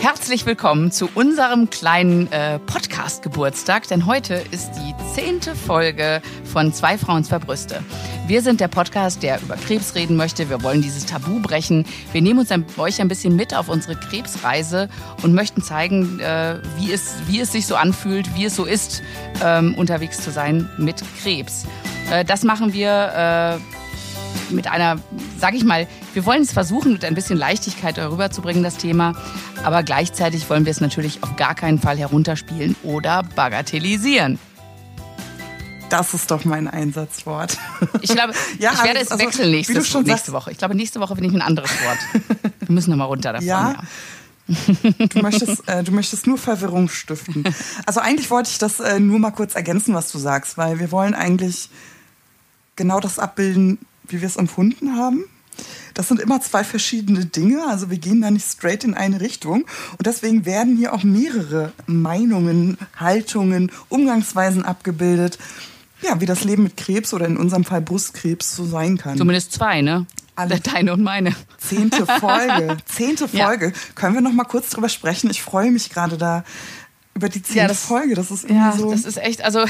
Herzlich willkommen zu unserem kleinen äh, Podcast-Geburtstag, denn heute ist die zehnte Folge von Zwei Frauen, zwei Brüste. Wir sind der Podcast, der über Krebs reden möchte. Wir wollen dieses Tabu brechen. Wir nehmen uns ein, euch ein bisschen mit auf unsere Krebsreise und möchten zeigen, äh, wie, es, wie es sich so anfühlt, wie es so ist, ähm, unterwegs zu sein mit Krebs. Äh, das machen wir äh, mit einer, sag ich mal, wir wollen es versuchen, mit ein bisschen Leichtigkeit darüber zu bringen, das Thema. Aber gleichzeitig wollen wir es natürlich auf gar keinen Fall herunterspielen oder bagatellisieren. Das ist doch mein Einsatzwort. Ich glaube, ja, ich werde es also, wechseln nächste, nächste sagst, Woche. Ich glaube, nächste Woche bin ich ein anderes Wort. Wir müssen nochmal runter davon. Ja. ja. Du möchtest, äh, du möchtest nur Verwirrung stiften. Also eigentlich wollte ich das äh, nur mal kurz ergänzen, was du sagst, weil wir wollen eigentlich genau das abbilden, wie wir es empfunden haben. Das sind immer zwei verschiedene Dinge, also wir gehen da nicht straight in eine Richtung. Und deswegen werden hier auch mehrere Meinungen, Haltungen, Umgangsweisen abgebildet, ja, wie das Leben mit Krebs oder in unserem Fall Brustkrebs so sein kann. Zumindest zwei, ne? Alle. Deine und meine. Zehnte Folge. Zehnte Folge. Ja. Können wir noch mal kurz drüber sprechen? Ich freue mich gerade da über die zehnte ja, das, Folge. Das ist ja, so. das ist echt. Also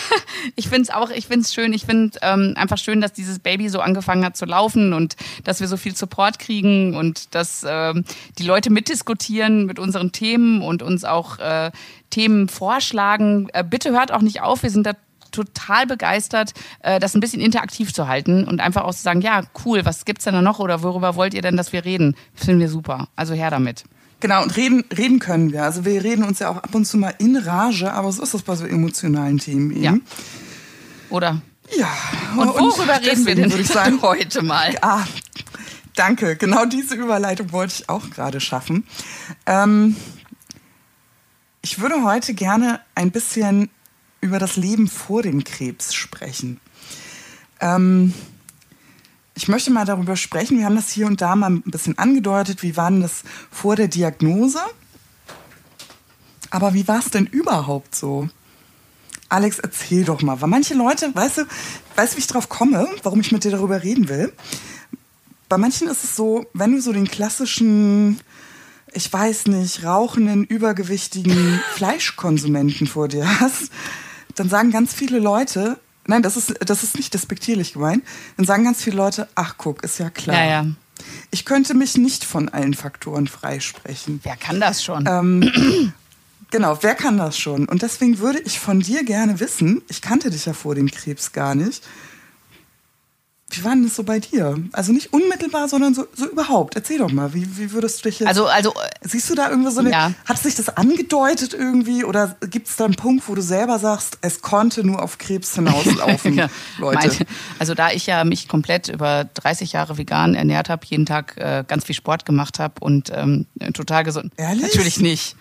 ich finde es auch. Ich finde es schön. Ich finde ähm, einfach schön, dass dieses Baby so angefangen hat zu laufen und dass wir so viel Support kriegen und dass ähm, die Leute mitdiskutieren mit unseren Themen und uns auch äh, Themen vorschlagen. Äh, bitte hört auch nicht auf. Wir sind da total begeistert, äh, das ein bisschen interaktiv zu halten und einfach auch zu sagen, ja, cool, was gibt's denn da noch oder worüber wollt ihr denn, dass wir reden? Finden wir super. Also her damit. Genau, und reden, reden können wir. Also wir reden uns ja auch ab und zu mal in Rage, aber so ist das bei so emotionalen Themen eben. Ja. Oder? Ja. Und worüber und reden wir denn würde ich sagen, heute mal? Ah, danke. Genau diese Überleitung wollte ich auch gerade schaffen. Ähm, ich würde heute gerne ein bisschen über das Leben vor dem Krebs sprechen. Ähm, ich möchte mal darüber sprechen. Wir haben das hier und da mal ein bisschen angedeutet. Wie war denn das vor der Diagnose? Aber wie war es denn überhaupt so? Alex, erzähl doch mal. Weil manche Leute, weißt du, weißt du, wie ich drauf komme, warum ich mit dir darüber reden will? Bei manchen ist es so, wenn du so den klassischen, ich weiß nicht, rauchenden, übergewichtigen Fleischkonsumenten vor dir hast, dann sagen ganz viele Leute, nein, das ist, das ist nicht despektierlich gemeint, dann sagen ganz viele Leute, ach guck, ist ja klar. Ja, ja. Ich könnte mich nicht von allen Faktoren freisprechen. Wer kann das schon? Ähm, genau, wer kann das schon? Und deswegen würde ich von dir gerne wissen, ich kannte dich ja vor dem Krebs gar nicht, wie war denn das so bei dir? Also nicht unmittelbar, sondern so, so überhaupt. Erzähl doch mal, wie, wie würdest du dich jetzt. Also, also. Siehst du da irgendwie so eine. Ja. Hat sich das angedeutet irgendwie? Oder gibt es da einen Punkt, wo du selber sagst, es konnte nur auf Krebs hinauslaufen, ja, Leute? Meine, also, da ich ja mich komplett über 30 Jahre vegan ernährt habe, jeden Tag äh, ganz viel Sport gemacht habe und ähm, total gesund. Ehrlich? Natürlich nicht.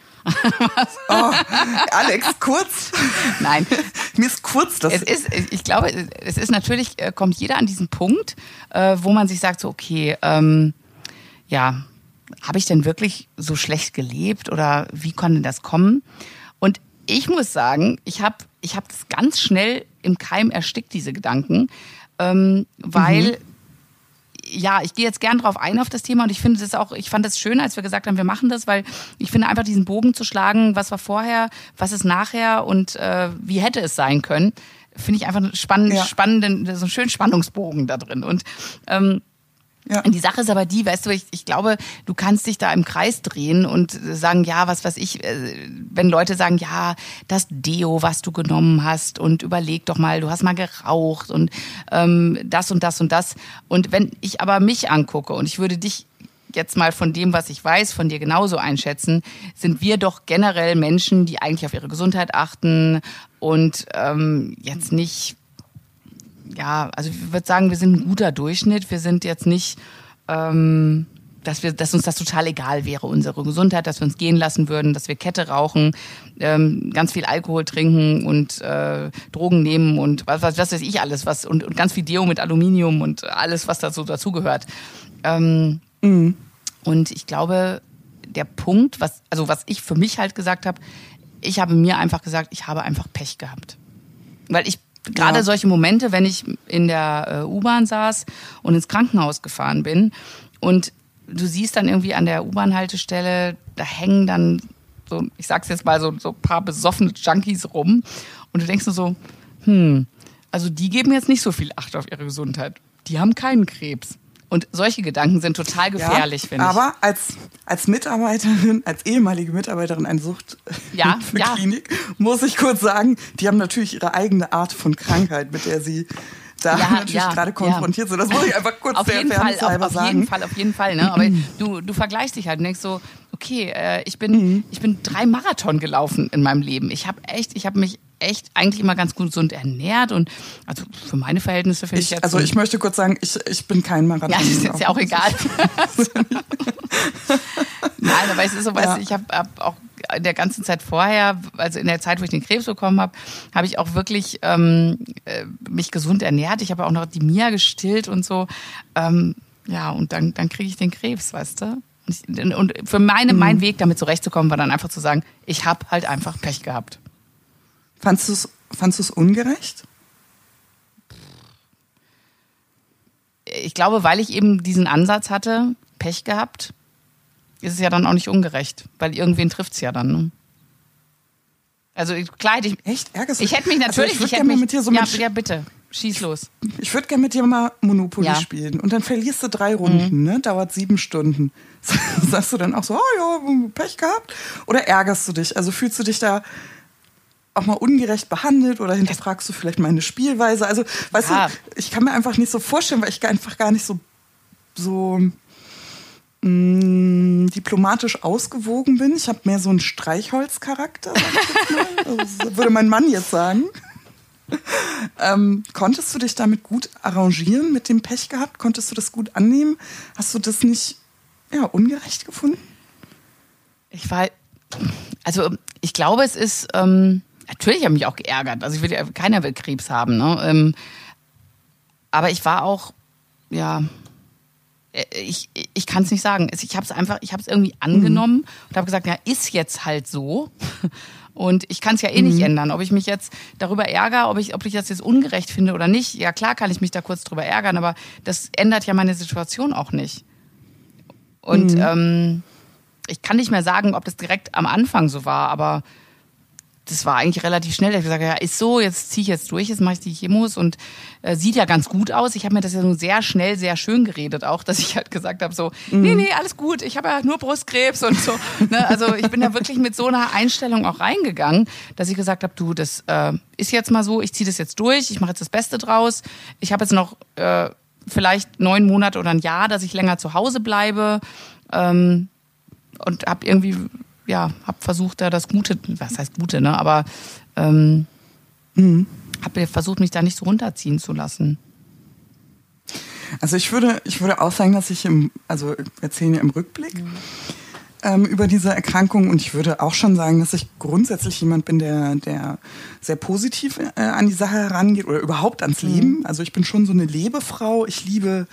Oh, Alex, kurz. Nein. Mir ist kurz das. Es ist, ich glaube, es ist natürlich, äh, kommt jeder an diesen Punkt, äh, wo man sich sagt, so, okay, ähm, ja, habe ich denn wirklich so schlecht gelebt oder wie konnte das kommen? Und ich muss sagen, ich habe ich hab das ganz schnell im Keim erstickt, diese Gedanken, ähm, weil mhm ja, ich gehe jetzt gern drauf ein auf das Thema und ich finde das auch, ich fand es schön, als wir gesagt haben, wir machen das, weil ich finde einfach diesen Bogen zu schlagen, was war vorher, was ist nachher und äh, wie hätte es sein können, finde ich einfach spannend, ja. spannenden, so einen schönen Spannungsbogen da drin und ähm, ja. Die Sache ist aber die, weißt du, ich, ich glaube, du kannst dich da im Kreis drehen und sagen, ja, was weiß ich, äh, wenn Leute sagen, ja, das Deo, was du genommen hast und überleg doch mal, du hast mal geraucht und ähm, das und das und das. Und wenn ich aber mich angucke und ich würde dich jetzt mal von dem, was ich weiß, von dir genauso einschätzen, sind wir doch generell Menschen, die eigentlich auf ihre Gesundheit achten und ähm, jetzt nicht ja, also ich würde sagen, wir sind ein guter Durchschnitt. Wir sind jetzt nicht, ähm, dass wir, dass uns das total egal wäre, unsere Gesundheit, dass wir uns gehen lassen würden, dass wir Kette rauchen, ähm, ganz viel Alkohol trinken und äh, Drogen nehmen und was, was, was weiß ich alles, was und, und ganz viel Deo mit Aluminium und alles, was dazu dazugehört. Ähm, mhm. Und ich glaube, der Punkt, was, also was ich für mich halt gesagt habe, ich habe mir einfach gesagt, ich habe einfach Pech gehabt. Weil ich gerade ja. solche Momente, wenn ich in der äh, U-Bahn saß und ins Krankenhaus gefahren bin und du siehst dann irgendwie an der U-Bahn-Haltestelle da hängen dann so, ich sag's jetzt mal, so, so ein paar besoffene Junkies rum. Und du denkst nur so, hm, also die geben jetzt nicht so viel Acht auf ihre Gesundheit. Die haben keinen Krebs. Und solche Gedanken sind total gefährlich, ja, finde ich. Aber als, als Mitarbeiterin, als ehemalige Mitarbeiterin einer Suchtklinik, ja, ja. muss ich kurz sagen, die haben natürlich ihre eigene Art von Krankheit, mit der sie da ja, natürlich ja, gerade konfrontiert sind. Das muss ich einfach kurz auf jeden Fall, auf, auf sagen. jeden Fall, auf jeden Fall. Ne? Aber du, du vergleichst dich halt und denkst so, okay, äh, ich bin, mhm. ich bin drei Marathon gelaufen in meinem Leben. Ich habe echt, ich habe mich echt eigentlich immer ganz gesund ernährt und also für meine Verhältnisse finde ich, ich, jetzt. Also ich möchte kurz sagen, ich, ich bin kein Marathon. Ja, das ist jetzt ja auch egal. Nein, aber es ist so, weißt ja. ich habe hab auch in der ganzen Zeit vorher, also in der Zeit, wo ich den Krebs bekommen habe, habe ich auch wirklich ähm, äh, mich gesund ernährt. Ich habe auch noch die Mia gestillt und so. Ähm, ja, und dann, dann kriege ich den Krebs, weißt du? Und für meine, mhm. mein Weg damit zurechtzukommen, war dann einfach zu sagen, ich habe halt einfach Pech gehabt. Fandst du es fandst ungerecht? Ich glaube, weil ich eben diesen Ansatz hatte, Pech gehabt, ist es ja dann auch nicht ungerecht, weil irgendwen trifft es ja dann. Ne? Also klar, ich, echt ärgerst Ich hätte mich also natürlich, also ich, ich hätte mich, mit dir so ja, ja, bitte, schieß los. Ich würde gerne mit dir mal Monopoly ja. spielen und dann verlierst du drei Runden, mhm. ne? Dauert sieben Stunden. Sagst du dann auch so, oh ja, Pech gehabt? Oder ärgerst du dich? Also fühlst du dich da auch mal ungerecht behandelt oder hinterfragst du vielleicht meine Spielweise? Also, weißt ja. du, ich kann mir einfach nicht so vorstellen, weil ich einfach gar nicht so, so mh, mm, diplomatisch ausgewogen bin. Ich habe mehr so einen Streichholzcharakter, also, würde mein Mann jetzt sagen. Ähm, konntest du dich damit gut arrangieren mit dem Pech gehabt? Konntest du das gut annehmen? Hast du das nicht ja, ungerecht gefunden? Ich war, also ich glaube, es ist, ähm, Natürlich habe ich mich auch geärgert. Also ich will ja, keiner will Krebs haben. Ne? Ähm, aber ich war auch, ja, äh, ich, ich kann es nicht sagen. Ich habe es einfach, ich habe es irgendwie angenommen mhm. und habe gesagt, ja, ist jetzt halt so. Und ich kann es ja eh mhm. nicht ändern. Ob ich mich jetzt darüber ärgere, ob ich, ob ich das jetzt ungerecht finde oder nicht, ja klar kann ich mich da kurz drüber ärgern, aber das ändert ja meine Situation auch nicht. Und mhm. ähm, ich kann nicht mehr sagen, ob das direkt am Anfang so war, aber das war eigentlich relativ schnell. Ich habe gesagt, ja, ist so, jetzt ziehe ich jetzt durch, jetzt mache ich die Chemos und äh, sieht ja ganz gut aus. Ich habe mir das ja so sehr schnell, sehr schön geredet auch, dass ich halt gesagt habe so, mhm. nee, nee, alles gut, ich habe ja nur Brustkrebs und so. ne? Also ich bin ja wirklich mit so einer Einstellung auch reingegangen, dass ich gesagt habe, du, das äh, ist jetzt mal so, ich ziehe das jetzt durch, ich mache jetzt das Beste draus. Ich habe jetzt noch äh, vielleicht neun Monate oder ein Jahr, dass ich länger zu Hause bleibe ähm, und habe irgendwie ja, habe versucht, da das Gute, was heißt Gute, ne? Aber ähm, mhm. habe versucht, mich da nicht so runterziehen zu lassen. Also ich würde, ich würde auch sagen, dass ich im, also wir erzählen ja im Rückblick mhm. ähm, über diese Erkrankung und ich würde auch schon sagen, dass ich grundsätzlich jemand bin, der, der sehr positiv äh, an die Sache herangeht oder überhaupt ans mhm. Leben. Also ich bin schon so eine Lebefrau. Ich liebe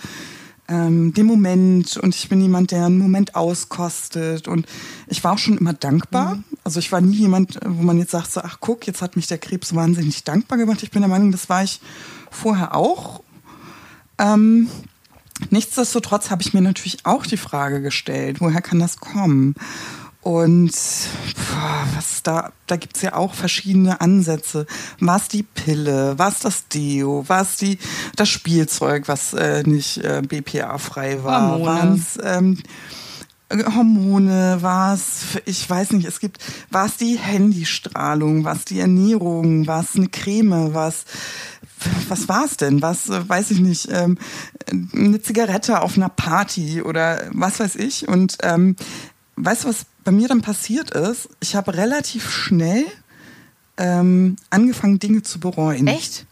ähm, den Moment und ich bin jemand, der einen Moment auskostet und ich war auch schon immer dankbar. Mhm. Also ich war nie jemand, wo man jetzt sagt, so, ach guck, jetzt hat mich der Krebs wahnsinnig dankbar gemacht. Ich bin der Meinung, das war ich vorher auch. Ähm, nichtsdestotrotz habe ich mir natürlich auch die Frage gestellt, woher kann das kommen? Und boah, was da, da gibt's ja auch verschiedene Ansätze. Was die Pille, was das Deo, was die, das Spielzeug, was äh, nicht äh, BPA-frei war, was ähm, Hormone, was, ich weiß nicht, es gibt, was die Handystrahlung, was die Ernährung, was eine Creme, was, was war's denn? Was, äh, weiß ich nicht, ähm, eine Zigarette auf einer Party oder was weiß ich. Und ähm, weißt du, was bei mir dann passiert ist? Ich habe relativ schnell ähm, angefangen, Dinge zu bereuen. Echt?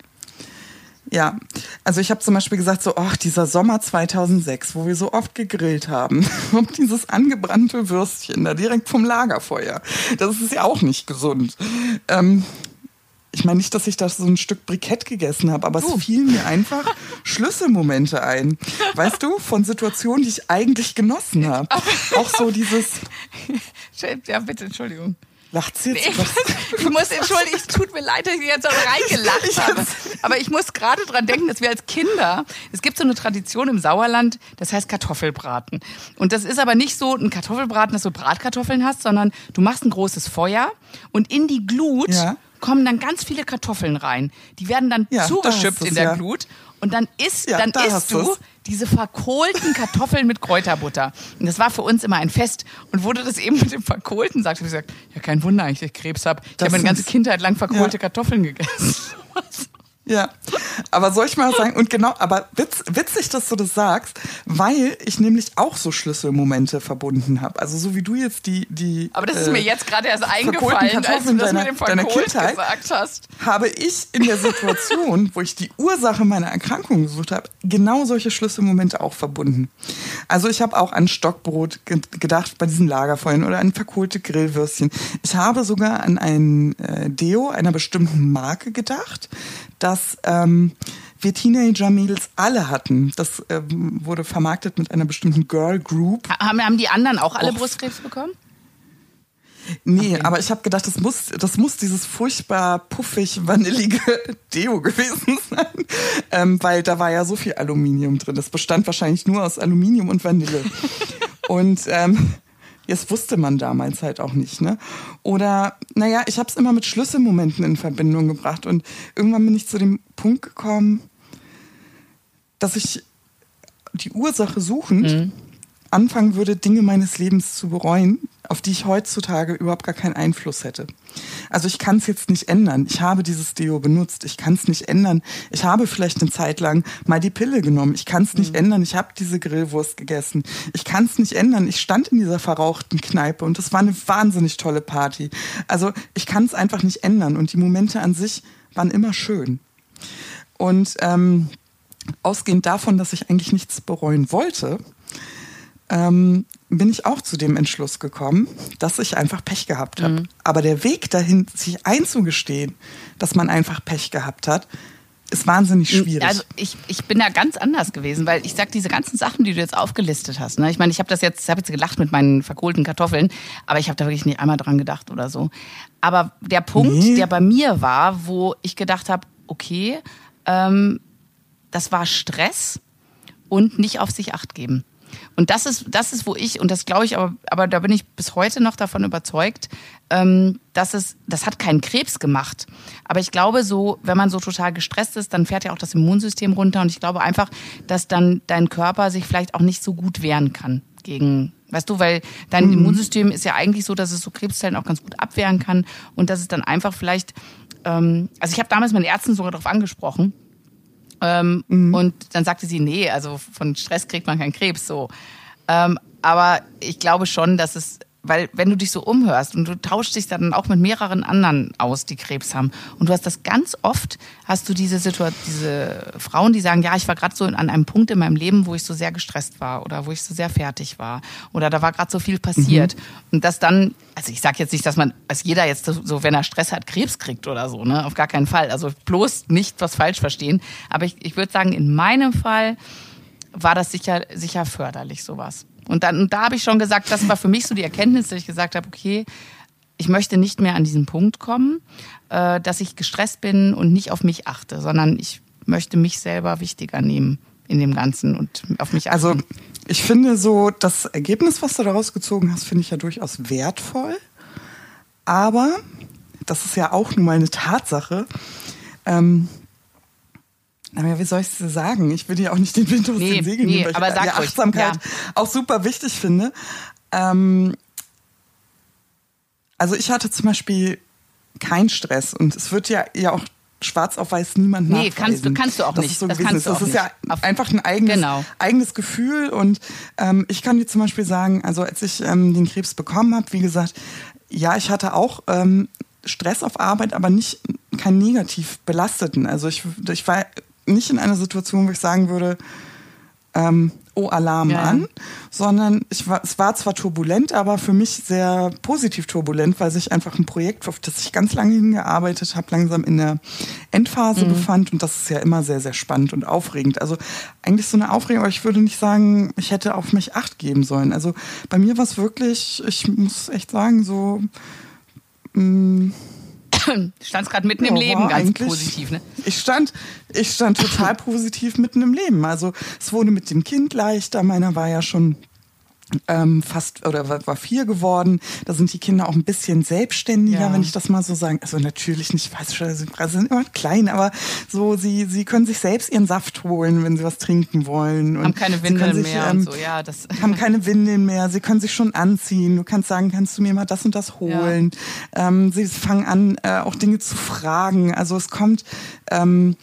Ja, also ich habe zum Beispiel gesagt, so, ach, dieser Sommer 2006, wo wir so oft gegrillt haben, und dieses angebrannte Würstchen da direkt vom Lagerfeuer, das ist ja auch nicht gesund. Ähm, ich meine nicht, dass ich da so ein Stück Brikett gegessen habe, aber uh. es fielen mir einfach Schlüsselmomente ein. Weißt du, von Situationen, die ich eigentlich genossen habe. Auch so dieses. Ja, bitte, Entschuldigung. Lacht sie jetzt? Ich, ich muss entschuldigen, es tut mir leid, dass ich jetzt auch reingelacht habe. Aber ich muss gerade dran denken, dass wir als Kinder, es gibt so eine Tradition im Sauerland, das heißt Kartoffelbraten. Und das ist aber nicht so ein Kartoffelbraten, dass du Bratkartoffeln hast, sondern du machst ein großes Feuer und in die Glut Ja. Kommen dann ganz viele Kartoffeln rein. Die werden dann Ja, zugeschüppt in der ja. Glut. Und dann isst, Ja, dann da isst du du's. diese verkohlten Kartoffeln mit Kräuterbutter. Und das war für uns immer ein Fest. Und wurde das eben mit dem Verkohlten sagt, habe ich gesagt, ja kein Wunder, ich Krebs habe. Ich habe meine ganze Kindheit lang verkohlte. Kartoffeln gegessen. Ja, aber soll ich mal sagen, und genau, aber witz, witzig, dass du das sagst, weil ich nämlich auch so Schlüsselmomente verbunden habe. Also so wie du jetzt die, die Aber das ist äh, mir jetzt gerade erst eingefallen, als du das deiner- mit dem deiner Kindheit. gesagt hast. habe ich in der Situation, wo ich die Ursache meiner Erkrankung gesucht habe, genau solche Schlüsselmomente auch verbunden. Also ich habe auch an Stockbrot ge gedacht bei diesen Lagerfeuern oder an verkohlte Grillwürstchen. Ich habe sogar an ein äh, Deo einer bestimmten Marke gedacht, das ähm, wir Teenager-Mädels alle hatten. Das ähm, wurde vermarktet mit einer bestimmten Girl Group. Haben, haben die anderen auch alle Och. Brustkrebs bekommen? Nee, Okay. aber ich habe gedacht, das muss, das muss dieses furchtbar puffig vanillige Deo gewesen sein, ähm, weil da war ja so viel Aluminium drin. Das bestand wahrscheinlich nur aus Aluminium und Vanille. und ähm, das wusste man damals halt auch nicht. Ne? Oder, naja, ich habe es immer mit Schlüsselmomenten in Verbindung gebracht und irgendwann bin ich zu dem Punkt gekommen, dass ich die Ursache suchend anfangen würde, Dinge meines Lebens zu bereuen, auf die ich heutzutage überhaupt gar keinen Einfluss hätte. Also ich kann es jetzt nicht ändern. Ich habe dieses Deo benutzt. Ich kann es nicht ändern. Ich habe vielleicht eine Zeit lang mal die Pille genommen. Ich kann es nicht ändern. Ich habe diese Grillwurst gegessen. Ich kann es nicht ändern. Ich stand in dieser verrauchten Kneipe und das war eine wahnsinnig tolle Party. Also ich kann es einfach nicht ändern. Und die Momente an sich waren immer schön. Und ähm, ausgehend davon, dass ich eigentlich nichts bereuen wollte, ähm, bin ich auch zu dem Entschluss gekommen, dass ich einfach Pech gehabt habe. Aber der Weg dahin, sich einzugestehen, dass man einfach Pech gehabt hat, ist wahnsinnig schwierig. Also ich, ich bin da ganz anders gewesen, weil ich sag diese ganzen Sachen, die du jetzt aufgelistet hast. Ne? Ich meine, ich habe das jetzt, ich habe jetzt gelacht mit meinen verkohlten Kartoffeln, aber ich habe da wirklich nicht einmal dran gedacht oder so. Aber der Punkt, Nee. der bei mir war, wo ich gedacht habe, okay, ähm, das war Stress und nicht auf sich acht geben. Und das ist, das ist, wo ich, und das glaube ich, aber, aber da bin ich bis heute noch davon überzeugt, ähm, dass es, das hat keinen Krebs gemacht. Aber ich glaube so, wenn man so total gestresst ist, dann fährt ja auch das Immunsystem runter. Und ich glaube einfach, dass dann dein Körper sich vielleicht auch nicht so gut wehren kann gegen, weißt du, weil dein Immunsystem ist ja eigentlich so, dass es so Krebszellen auch ganz gut abwehren kann und dass es dann einfach vielleicht, ähm, also ich habe damals meinen Ärzten sogar darauf angesprochen, ähm, Und dann sagte sie, nee, also von Stress kriegt man keinen Krebs so. Ähm, aber ich glaube schon, dass es, weil wenn du dich so umhörst und du tauschst dich dann auch mit mehreren anderen aus, die Krebs haben, und du hast das ganz oft, hast du diese Situation, diese Frauen, die sagen, ja, ich war gerade so an einem Punkt in meinem Leben, wo ich so sehr gestresst war oder wo ich so sehr fertig war oder da war gerade so viel passiert und das dann, also ich sage jetzt nicht, dass man, als jeder jetzt so, so, wenn er Stress hat, Krebs kriegt oder so, ne, auf gar keinen Fall. Also bloß nicht was falsch verstehen. Aber ich, ich würde sagen, in meinem Fall war das sicher, sicher förderlich, sowas. Und dann, und da habe ich schon gesagt, das war für mich so die Erkenntnis, dass ich gesagt habe, okay, ich möchte nicht mehr an diesen Punkt kommen, äh, dass ich gestresst bin und nicht auf mich achte, sondern ich möchte mich selber wichtiger nehmen in dem Ganzen und auf mich achten. Also ich finde so, das Ergebnis, was du daraus gezogen hast, finde ich ja durchaus wertvoll. Aber, das ist ja auch nun mal eine Tatsache, ähm, aber wie soll ich es dir sagen? Ich will dir auch nicht den Wind aus Nee, den Segeln nee, nehmen, weil aber ich sag die ruhig, Achtsamkeit ja. auch super wichtig finde. Ähm, also ich hatte zum Beispiel keinen Stress und es wird ja, ja auch schwarz auf weiß niemand Nee, kannst du- kannst du auch dass nicht. Es so Das gewesen kannst ist. du Das auch ist ja nicht. Auf- einfach ein eigenes, Genau. eigenes Gefühl und ähm, ich kann dir zum Beispiel sagen, also als ich ähm, den Krebs bekommen habe, wie gesagt, ja, ich hatte auch ähm, Stress auf Arbeit, aber nicht keinen negativ belasteten. Also ich, ich war nicht in einer Situation, wo ich sagen würde, ähm, oh Alarm Ja, an, sondern ich war, es war zwar turbulent, aber für mich sehr positiv turbulent, weil sich einfach ein Projekt, auf das ich ganz lange hingearbeitet habe, langsam in der Endphase Mhm. befand und das ist ja immer sehr, sehr spannend und aufregend. Also eigentlich so eine Aufregung, aber ich würde nicht sagen, ich hätte auf mich Acht geben sollen. Also bei mir war es wirklich, ich muss echt sagen, so mh, Du standst gerade mitten im Ja, Leben, war ganz positiv, ne? Ich stand, ich stand total positiv mitten im Leben. Also es wurde mit dem Kind leichter. Meiner war ja schon ähm, fast oder war, war vier geworden. Da sind die Kinder auch ein bisschen selbstständiger, Ja. wenn ich das mal so sagen. Also natürlich nicht, ich weiß schon, sie sind immer klein, aber so sie sie können sich selbst ihren Saft holen, wenn sie was trinken wollen. Und Haben keine Windeln sich, mehr ähm, und so, ja, das. haben keine Windeln mehr, sie können sich schon anziehen. Du kannst sagen, kannst du mir mal das und das holen. Ähm, sie fangen an, äh, auch Dinge zu fragen. Also es kommt, ähm,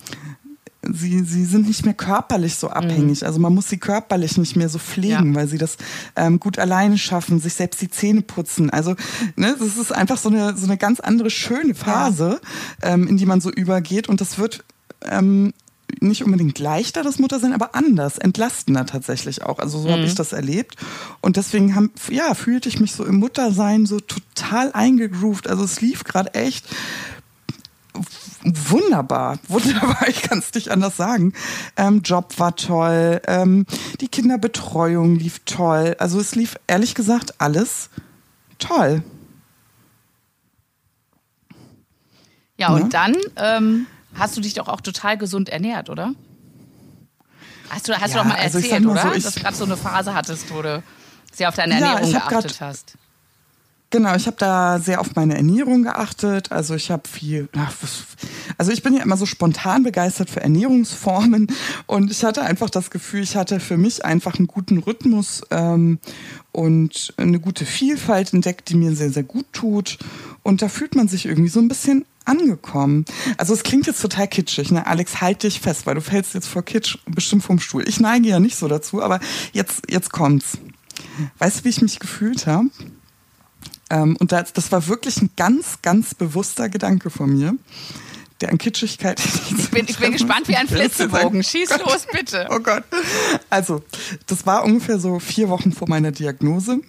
sie, sie sind nicht mehr körperlich so abhängig. Also man muss sie körperlich nicht mehr so pflegen, Ja. weil sie das ähm, gut alleine schaffen, sich selbst die Zähne putzen. Also ne, das ist einfach so eine, so eine ganz andere schöne Phase, ähm, in die man so übergeht. Und das wird ähm, nicht unbedingt leichter, das Muttersein, aber anders, entlastender tatsächlich auch. Also so habe ich das erlebt. Und deswegen haben, ja, fühlte ich mich so im Muttersein so total eingegroovt. Also es lief gerade echt wunderbar, wunderbar, ich kann es nicht anders sagen. Ähm, Job war toll, ähm, die Kinderbetreuung lief toll. Also es lief ehrlich gesagt alles toll. Ja, und Ja. dann ähm, hast du dich doch auch total gesund ernährt, oder? Hast du, hast Ja, du doch mal also erzählt, sag mal oder? so, Dass du gerade so eine Phase hattest, wo du sehr auf deine Ja, Ernährung hab geachtet grad- hast. Genau, ich habe da sehr auf meine Ernährung geachtet. Also ich habe viel, also ich bin ja immer so spontan begeistert für Ernährungsformen und ich hatte einfach das Gefühl, ich hatte für mich einfach einen guten Rhythmus ähm, und eine gute Vielfalt entdeckt, die mir sehr, sehr gut tut. Und da fühlt man sich irgendwie so ein bisschen angekommen. Also es klingt jetzt total kitschig, ne? Alex, halt dich fest, weil du fällst jetzt vor Kitsch bestimmt vom Stuhl. Ich neige ja nicht so dazu, aber jetzt, jetzt kommt's. Weißt du, wie ich mich gefühlt habe? Ähm, und das, das war wirklich ein ganz, ganz bewusster Gedanke von mir, der an Kitschigkeit. Ich bin, ich bin gespannt wie ein Flitzebogen. Schieß Gott. los, bitte. Oh Gott. Also, das war ungefähr so vier Wochen vor meiner Diagnose.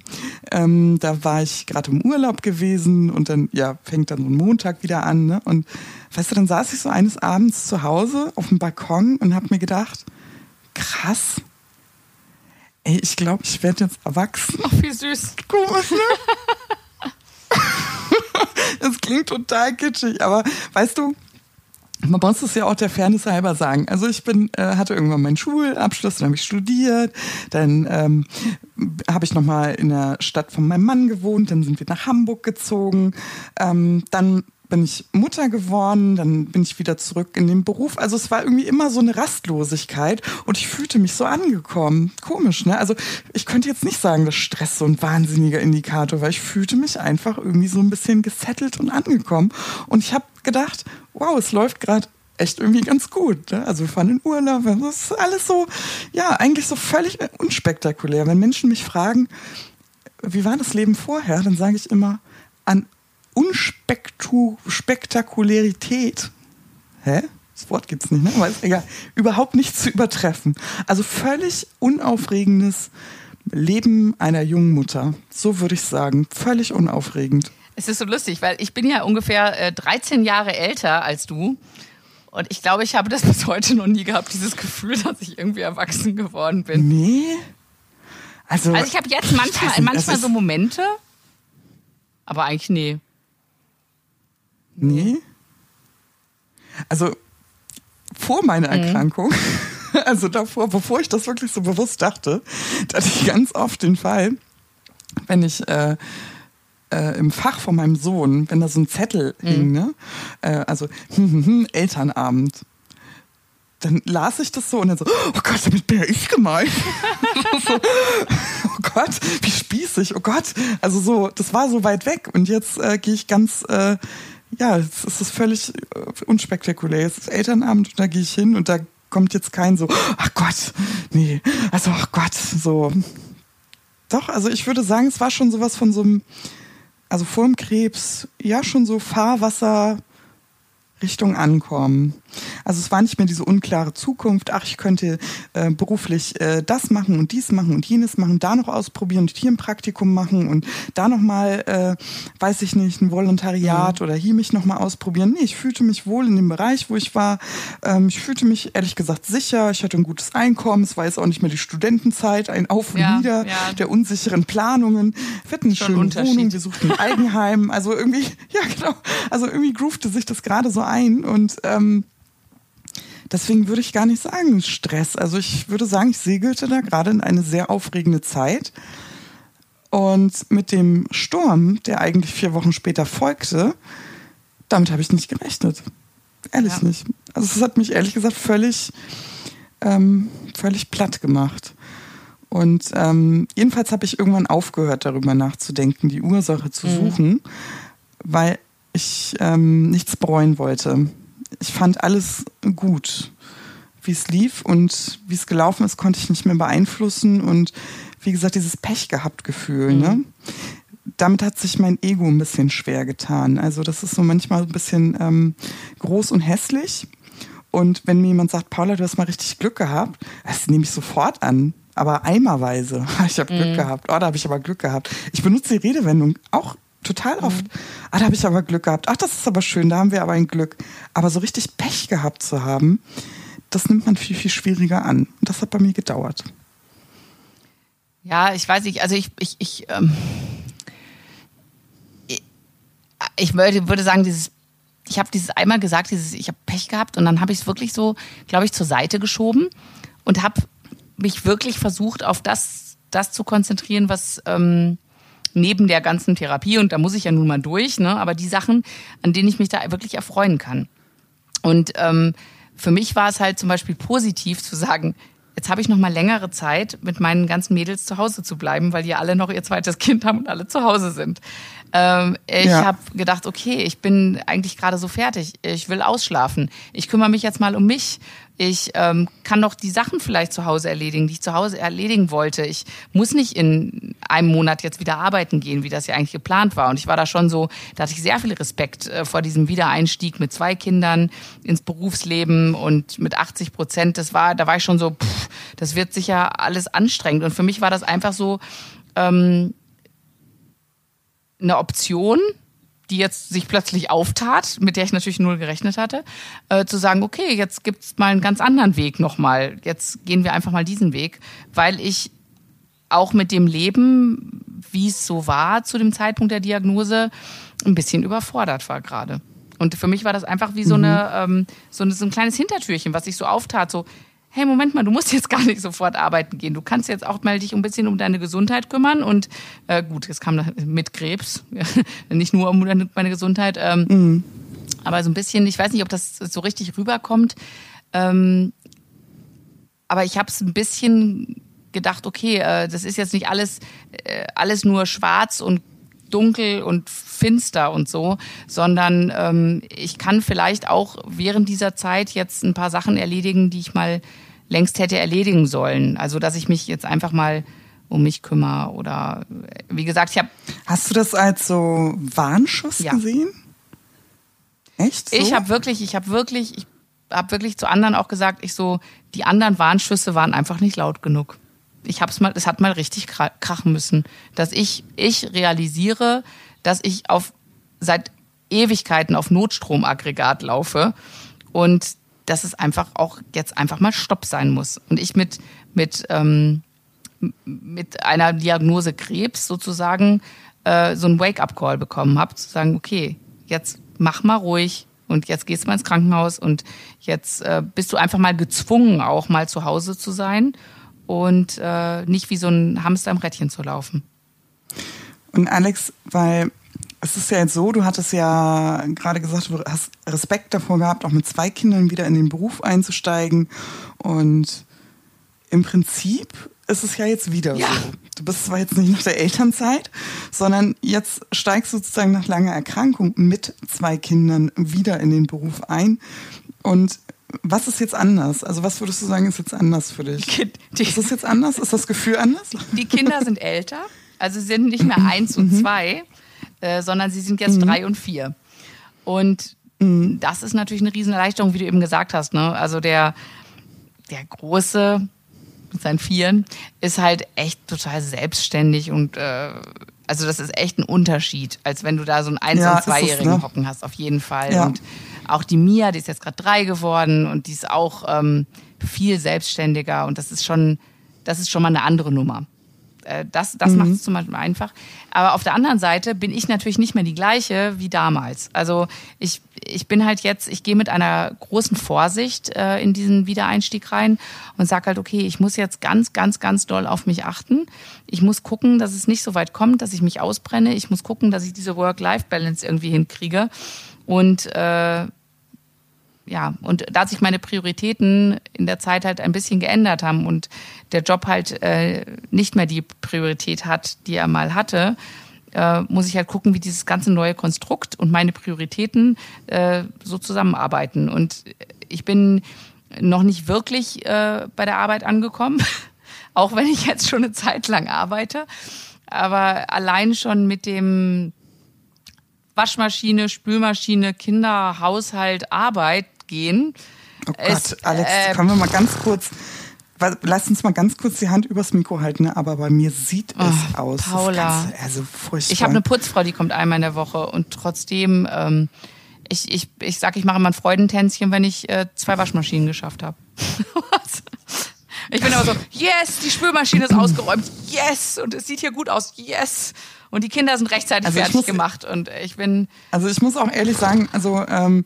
Ähm, da war ich gerade im Urlaub gewesen und dann, ja, fängt dann so ein Montag wieder an. Ne? Und weißt du, dann saß ich so eines Abends zu Hause auf dem Balkon und habe mir gedacht, krass. Ey, ich glaube, ich werde jetzt erwachsen. Ach, wie süß. Komisch, ne? Das klingt total kitschig, aber weißt du, man muss es ja auch der Fairness halber sagen. Also ich bin, äh, hatte irgendwann meinen Schulabschluss, dann habe ich studiert, dann ähm, habe ich nochmal in der Stadt von meinem Mann gewohnt, dann sind wir nach Hamburg gezogen, ähm, dann bin ich Mutter geworden, dann bin ich wieder zurück in den Beruf. Also es war irgendwie immer so eine Rastlosigkeit und ich fühlte mich so angekommen. Komisch, ne? Also ich könnte jetzt nicht sagen, dass Stress so ein wahnsinniger Indikator war. Ich fühlte mich einfach irgendwie so ein bisschen gesettelt und angekommen. Und ich habe gedacht, wow, es läuft gerade echt irgendwie ganz gut. Ne? Also wir fahren in Urlaub, das ist alles so, ja, eigentlich so völlig unspektakulär. Wenn Menschen mich fragen, wie war das Leben vorher, dann sage ich immer, an Unspektakularität, hä? Das Wort gibt's nicht, ne? Aber ist egal. Überhaupt nicht zu übertreffen. Also völlig unaufregendes Leben einer jungen Mutter. So würde ich sagen. Völlig unaufregend. Es ist so lustig, weil ich bin ja ungefähr äh, 13 Jahre älter als du. Und ich glaube, ich habe das bis heute noch nie gehabt, dieses Gefühl, dass ich irgendwie erwachsen geworden bin. Nee. Also, Also ich habe jetzt manchmal, nicht, manchmal es so Momente, aber eigentlich nee. Nee. Also vor meiner Mhm. Erkrankung, also davor, bevor ich das wirklich so bewusst dachte, da hatte ich ganz oft den Fall, wenn ich äh, äh, im Fach von meinem Sohn, wenn da so ein Zettel Mhm. hing, ne? Äh, also hm, hm, hm, Elternabend. Dann las ich das so und dann so, oh Gott, damit bin ja ich gemeint. so, oh Gott, wie spießig, oh Gott. Also so, das war so weit weg und jetzt äh, gehe ich ganz, äh, ja, es ist völlig äh, unspektakulär. Es ist Elternabend und da gehe ich hin und da kommt jetzt kein so, ach Gott, nee, also ach Gott, so. Doch, also ich würde sagen, es war schon sowas von so einem, also vor dem Krebs, ja schon so Fahrwasser, Richtung Ankommen. Also es war nicht mehr diese unklare Zukunft, ach, ich könnte äh, beruflich äh, das machen und dies machen und jenes machen, da noch ausprobieren und hier ein Praktikum machen und da nochmal, äh, weiß ich nicht, ein Volontariat mhm. oder hier mich nochmal ausprobieren. Nee, ich fühlte mich wohl in dem Bereich, wo ich war. Ähm, ich fühlte mich ehrlich gesagt sicher, ich hatte ein gutes Einkommen, es war jetzt auch nicht mehr die Studentenzeit, ein Auf und ja, Nieder ja. der unsicheren Planungen. Wir hatten eine schöne Wohnung, wir suchten ein Eigenheim, also irgendwie, ja genau, also irgendwie groovte sich das gerade so ein und ähm, deswegen würde ich gar nicht sagen Stress. Also ich würde sagen, ich segelte da gerade in eine sehr aufregende Zeit. Und mit dem Sturm, der eigentlich vier Wochen später folgte, damit habe ich nicht gerechnet. Ehrlich ja. nicht. Also es hat mich ehrlich gesagt völlig, ähm, völlig platt gemacht. Und ähm, jedenfalls habe ich irgendwann aufgehört, darüber nachzudenken, die Ursache zu mhm. suchen, weil ich ähm, nichts bereuen wollte. Ich fand alles gut, wie es lief und wie es gelaufen ist, konnte ich nicht mehr beeinflussen und wie gesagt, dieses Pech gehabt Gefühl, ne? mhm. ne? Damit hat sich mein Ego ein bisschen schwer getan. Also das ist so manchmal ein bisschen ähm, groß und hässlich. Und wenn mir jemand sagt, Paula, du hast mal richtig Glück gehabt, das nehme ich sofort an. Aber eimerweise. Ich habe Glück mhm. gehabt. Oh, da habe ich aber Glück gehabt. Ich benutze die Redewendung auch total oft. Mhm. Ah, da habe ich aber Glück gehabt. Ach, das ist aber schön, da haben wir aber ein Glück. Aber so richtig Pech gehabt zu haben, das nimmt man viel, viel schwieriger an. Und das hat bei mir gedauert. Ja, ich weiß nicht, also ich, ich, ich, ähm, ich, ich würde, würde sagen, dieses, ich habe dieses einmal gesagt, dieses, ich habe Pech gehabt und dann habe ich es wirklich so, glaube ich, zur Seite geschoben und habe mich wirklich versucht, auf das, das zu konzentrieren, was, ähm, neben der ganzen Therapie, und da muss ich ja nun mal durch, ne, aber die Sachen, an denen ich mich da wirklich erfreuen kann. Und ähm, für mich war es halt zum Beispiel positiv zu sagen, jetzt habe ich noch mal längere Zeit, mit meinen ganzen Mädels zu Hause zu bleiben, weil die alle noch ihr zweites Kind haben und alle zu Hause sind. Ähm, ich ja. habe gedacht, okay, ich bin eigentlich gerade so fertig. Ich will ausschlafen. Ich kümmere mich jetzt mal um mich. Ich ähm, kann doch die Sachen vielleicht zu Hause erledigen, die ich zu Hause erledigen wollte. Ich muss nicht in einem Monat jetzt wieder arbeiten gehen, wie das ja eigentlich geplant war. Und ich war da schon so, da hatte ich sehr viel Respekt äh, vor diesem Wiedereinstieg mit zwei Kindern ins Berufsleben und mit 80 Prozent. Das war, da war ich schon so, pff, das wird sicher alles anstrengend. Und für mich war das einfach so ähm, eine Option, die jetzt sich plötzlich auftat, mit der ich natürlich null gerechnet hatte, äh, zu sagen, okay, jetzt gibt's mal einen ganz anderen Weg nochmal. Jetzt gehen wir einfach mal diesen Weg, weil ich auch mit dem Leben, wie es so war zu dem Zeitpunkt der Diagnose, ein bisschen überfordert war gerade. Und für mich war das einfach wie so, mhm. eine, ähm, so, eine, so ein kleines Hintertürchen, was sich so auftat. So, hey, Moment mal, du musst jetzt gar nicht sofort arbeiten gehen. Du kannst jetzt auch mal dich ein bisschen um deine Gesundheit kümmern. Und äh, gut, jetzt kam mit Krebs, nicht nur um meine Gesundheit. Ähm, mhm. Aber so ein bisschen, ich weiß nicht, ob das so richtig rüberkommt. Ähm, aber ich habe es ein bisschen gedacht, okay, äh, das ist jetzt nicht alles, äh, alles nur schwarz und dunkel und finster und so, sondern ähm, ich kann vielleicht auch während dieser Zeit jetzt ein paar Sachen erledigen, die ich mal längst hätte erledigen sollen. Also dass ich mich jetzt einfach mal um mich kümmere oder wie gesagt, ich habe. Hast du das als so Warnschuss ja. gesehen? Echt? So? Ich habe wirklich, ich habe wirklich, ich habe wirklich zu anderen auch gesagt, ich so, die anderen Warnschüsse waren einfach nicht laut genug. Ich hab's mal, es hat mal richtig krachen müssen, dass ich, ich realisiere, dass ich auf seit Ewigkeiten auf Notstromaggregat laufe und dass es einfach auch jetzt einfach mal Stopp sein muss. Und ich mit, mit, ähm, mit einer Diagnose Krebs sozusagen äh, so einen Wake-up-Call bekommen habe, zu sagen, okay, jetzt mach mal ruhig und jetzt gehst du mal ins Krankenhaus und jetzt äh, bist du einfach mal gezwungen, auch mal zu Hause zu sein und äh, nicht wie so ein Hamster im Rädchen zu laufen. Und Alex, weil es ist ja jetzt so, du hattest ja gerade gesagt, du hast Respekt davor gehabt, auch mit zwei Kindern wieder in den Beruf einzusteigen. Und im Prinzip ist es ja jetzt wieder ja. so. Du bist zwar jetzt nicht nach der Elternzeit, sondern jetzt steigst du sozusagen nach langer Erkrankung mit zwei Kindern wieder in den Beruf ein. Und was ist jetzt anders? Also was würdest du sagen, ist jetzt anders für dich? Die, die, ist das jetzt anders? Ist das Gefühl anders? Die, die Kinder sind älter, also sind nicht mehr eins und mhm. zwei, äh, sondern sie sind jetzt mhm. drei und vier. Und mhm. das ist natürlich eine Riesenerleichterung, wie du eben gesagt hast. Ne? Also der, der große mit seinen Vieren ist halt echt total selbstständig und äh, also das ist echt ein Unterschied, als wenn du da so einen Eins- ja, und Zweijährigen ne? hocken hast, auf jeden Fall. Ja. Und auch die Mia, die ist jetzt gerade drei geworden und die ist auch ähm, viel selbstständiger und das ist schon, das ist schon mal eine andere Nummer. Äh, das das mhm. macht es zum Beispiel einfach. Aber auf der anderen Seite bin ich natürlich nicht mehr die gleiche wie damals. Also ich, ich bin halt jetzt, ich gehe mit einer großen Vorsicht äh, in diesen Wiedereinstieg rein und sage halt, okay, ich muss jetzt ganz, ganz, ganz doll auf mich achten. Ich muss gucken, dass es nicht so weit kommt, dass ich mich ausbrenne. Ich muss gucken, dass ich diese Work-Life-Balance irgendwie hinkriege. Und äh, ja, und da sich meine Prioritäten in der Zeit halt ein bisschen geändert haben und der Job halt äh, nicht mehr die Priorität hat, die er mal hatte, äh, muss ich halt gucken, wie dieses ganze neue Konstrukt und meine Prioritäten äh, so zusammenarbeiten. Und ich bin noch nicht wirklich äh, bei der Arbeit angekommen, auch wenn ich jetzt schon eine Zeit lang arbeite. Aber allein schon mit dem Waschmaschine, Spülmaschine, Kinder, Haushalt, Arbeit gehen. Oh Gott, es, Alex, äh, können wir mal ganz kurz, lass uns mal ganz kurz die Hand übers Mikro halten, ne? aber bei mir sieht es oh, aus. Paula. Also furchtbar. Ich habe eine Putzfrau, die kommt einmal in der Woche und trotzdem, ähm, ich, ich, ich sag, ich mache immer ein Freudentänzchen, wenn ich äh, zwei Waschmaschinen geschafft habe. ich bin aber so, yes, die Spülmaschine ist ausgeräumt, yes, und es sieht hier gut aus, yes. Und die Kinder sind rechtzeitig also fertig muss, gemacht und ich bin. Also ich muss auch ehrlich sagen, also ähm,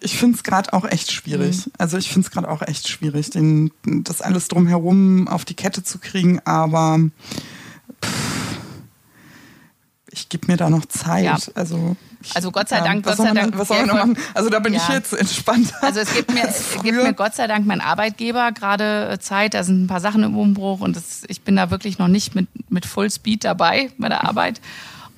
ich finde es gerade auch echt schwierig. Mhm. Also ich finde es gerade auch echt schwierig, den, das alles drumherum auf die Kette zu kriegen, aber pff, ich gebe mir da noch Zeit. Ja. Also, ich, also Gott sei Dank, ja, Gott sei Dank. Was soll man noch machen? Also da bin ja. ich jetzt entspannt. Also es gibt mir, es gibt mir Gott sei Dank mein Arbeitgeber gerade äh, Zeit. Da sind ein paar Sachen im Umbruch und das, ich bin da wirklich noch nicht mit, mit Full Speed dabei bei der Arbeit.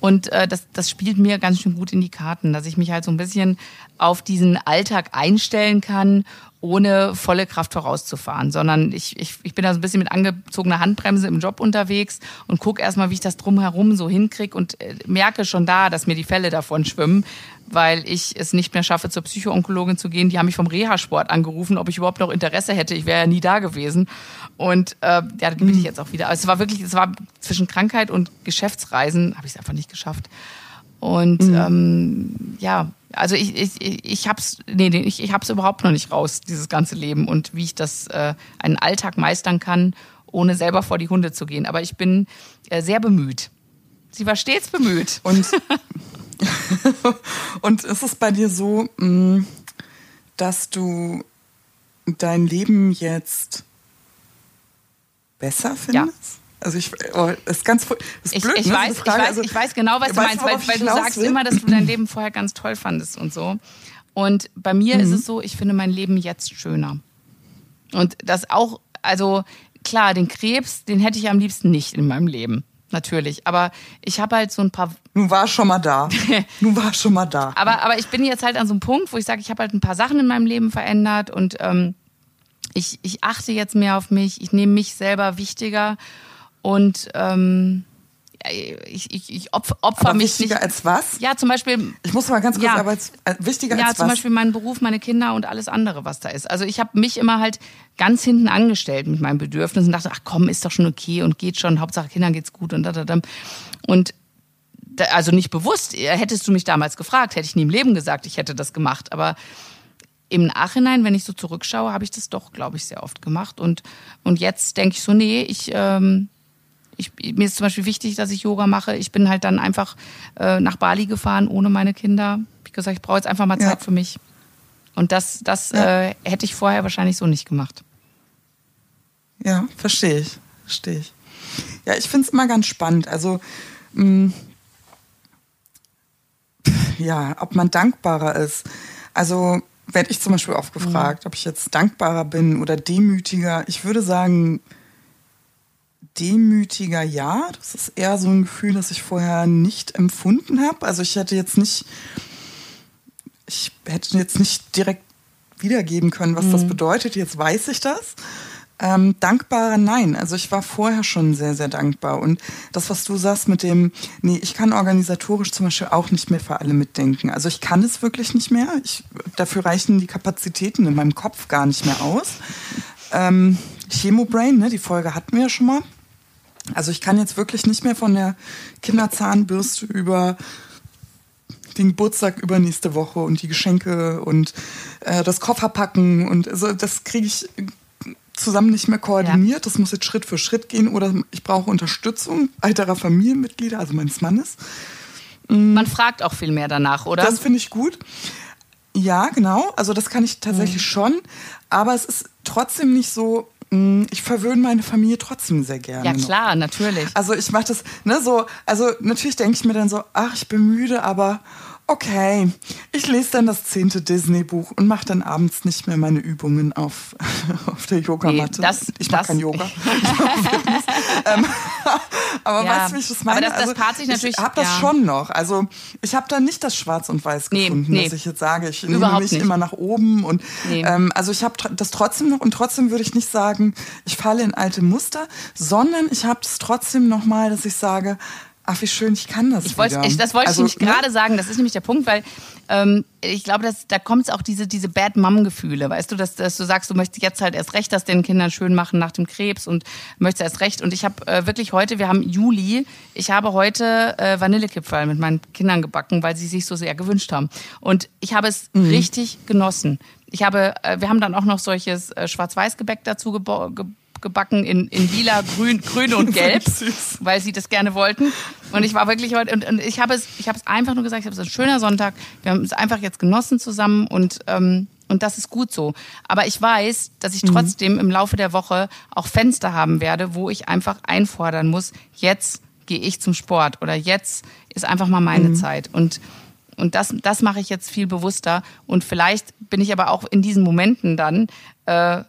Und äh, das, das spielt mir ganz schön gut in die Karten, dass ich mich halt so ein bisschen auf diesen Alltag einstellen kann, ohne volle Kraft vorauszufahren, sondern ich, ich, ich bin da so ein bisschen mit angezogener Handbremse im Job unterwegs und gucke erstmal, wie ich das drumherum so hinkriege und äh, merke schon da, dass mir die Fälle davon schwimmen, weil ich es nicht mehr schaffe, zur Psychoonkologin zu gehen. Die haben mich vom Reha-Sport angerufen, ob ich überhaupt noch Interesse hätte. Ich wäre ja nie da gewesen. Und äh, ja, da bin ich mhm. jetzt auch wieder. Also es war wirklich, es war zwischen Krankheit und Geschäftsreisen, habe ich es einfach nicht geschafft. Und mhm. ähm, ja, also ich, ich, ich hab's, nee ich, ich hab's überhaupt noch nicht raus, dieses ganze Leben und wie ich das äh, einen Alltag meistern kann, ohne selber vor die Hunde zu gehen. Aber ich bin äh, sehr bemüht. Sie war stets bemüht. Und Und ist es bei dir so, mm, dass du dein Leben jetzt besser findest? Ja. Also ich, oh, ist ganz, ist blöd, ich, ich, ne? weiß, ich, weiß, also, ich weiß genau, was du meinst, weil, weil du sagst will? immer, dass du dein Leben vorher ganz toll fandest und so. Und bei mir mhm. ist es so, ich finde mein Leben jetzt schöner. Und das auch, also klar, den Krebs, den hätte ich am liebsten nicht in meinem Leben natürlich. Aber ich habe halt so ein paar. Nun war schon mal da. Nun war schon mal da. aber, aber ich bin jetzt halt an so einem Punkt, wo ich sage, ich habe halt ein paar Sachen in meinem Leben verändert und ähm, ich, ich achte jetzt mehr auf mich, ich nehme mich selber wichtiger und ähm, ich, ich, ich opfer, opfer aber mich wichtiger nicht. als was? Ja, zum Beispiel. Ich muss mal ganz kurz, ja, aber als, äh, wichtiger ja, als was? Ja, zum Beispiel meinen Beruf, meine Kinder und alles andere, was da ist. Also ich habe mich immer halt ganz hinten angestellt mit meinem Bedürfnis und dachte, ach komm, ist doch schon okay und geht schon, Hauptsache Kindern geht's gut und da, da, da. Und da, also nicht bewusst, hättest du mich damals gefragt, hätte ich nie im Leben gesagt, ich hätte das gemacht. Aber im Nachhinein, wenn ich so zurückschaue, habe ich das doch, glaube ich, sehr oft gemacht. Und, und jetzt denke ich so, nee, ich, ähm, ich, mir ist zum Beispiel wichtig, dass ich Yoga mache. Ich bin halt dann einfach äh, nach Bali gefahren ohne meine Kinder. Wie gesagt, ich brauche jetzt einfach mal Zeit ja. für mich. Und das, das ja. äh, hätte ich vorher wahrscheinlich so nicht gemacht. Ja, verstehe ich. Verstehe ich. Ja, ich finde es immer ganz spannend. Also, mh, mm, ja, ob man dankbarer ist. Also, werde ich zum Beispiel oft gefragt, mhm. ob ich jetzt dankbarer bin oder demütiger. Ich würde sagen, demütiger ja. Das ist eher so ein Gefühl, das ich vorher nicht empfunden habe. Also ich hätte jetzt nicht, ich hätte jetzt nicht direkt wiedergeben können, was mhm. das bedeutet. Jetzt weiß ich das. Ähm, dankbarer nein. Also ich war vorher schon sehr, sehr dankbar. Und das, was du sagst mit dem, nee, ich kann organisatorisch zum Beispiel auch nicht mehr für alle mitdenken. Also ich kann es wirklich nicht mehr. Ich, dafür reichen die Kapazitäten in meinem Kopf gar nicht mehr aus. Ähm, Chemobrain, ne, die Folge hatten wir ja schon mal. Also ich kann jetzt wirklich nicht mehr von der Kinderzahnbürste über den Geburtstag übernächste Woche und die Geschenke und äh, das Kofferpacken und also das kriege ich zusammen nicht mehr koordiniert. Ja. Das muss jetzt Schritt für Schritt gehen oder ich brauche Unterstützung weiterer Familienmitglieder, also meines Mannes. Man fragt auch viel mehr danach, oder? Das finde ich gut. Ja, genau. Also das kann ich tatsächlich mhm. schon. Aber es ist trotzdem nicht so, mm, ich verwöhne meine Familie trotzdem sehr gerne. Ja, klar, noch. natürlich. Also ich mache das, ne, so, also natürlich denke ich mir dann so, ach, ich bin müde, aber okay, ich lese dann das zehnte Disney-Buch und mache dann abends nicht mehr meine Übungen auf, auf der Yogamatte. Nee, das, ich mache kein Yoga. ähm, aber ja, weißt du, wie ich das meine? Aber das, das also, paart sich natürlich. Ich habe das ja. schon noch. Also ich habe da nicht das Schwarz und Weiß nee, gefunden, nee. dass ich jetzt sage, ich Überhaupt nehme mich nicht. immer nach oben. Und nee. ähm, also ich habe das trotzdem noch und trotzdem würde ich nicht sagen, ich falle in alte Muster, sondern ich habe es trotzdem noch mal, dass ich sage, Ach, wie schön, ich kann das. Ich wollte, ich, das wollte also, ich nämlich ne? gerade sagen. Das ist nämlich der Punkt, weil ähm, ich glaube, dass, da kommt es auch diese, diese Bad Mom-Gefühle, weißt du, dass, dass du sagst, du möchtest jetzt halt erst recht das den Kindern schön machen nach dem Krebs und möchtest erst recht. Und ich habe äh, wirklich heute, wir haben Juli, ich habe heute äh, Vanillekipferl mit meinen Kindern gebacken, weil sie sich so sehr gewünscht haben. Und ich habe es mhm. richtig genossen. Ich habe, äh, wir haben dann auch noch solches äh, Schwarz-Weiß-Gebäck dazu gebaut gebacken in, in lila, grün, grün und gelb, weil sie das gerne wollten. Und ich war wirklich heute, und, und ich habe es, ich habe es einfach nur gesagt, ich habe es ein schöner Sonntag. Wir haben es einfach jetzt genossen zusammen und, ähm, und das ist gut so. Aber ich weiß, dass ich mhm. trotzdem im Laufe der Woche auch Fenster haben werde, wo ich einfach einfordern muss, jetzt gehe ich zum Sport oder jetzt ist einfach mal meine mhm. Zeit. Und und das, das mache ich jetzt viel bewusster. Und vielleicht bin ich aber auch in diesen Momenten dann äh,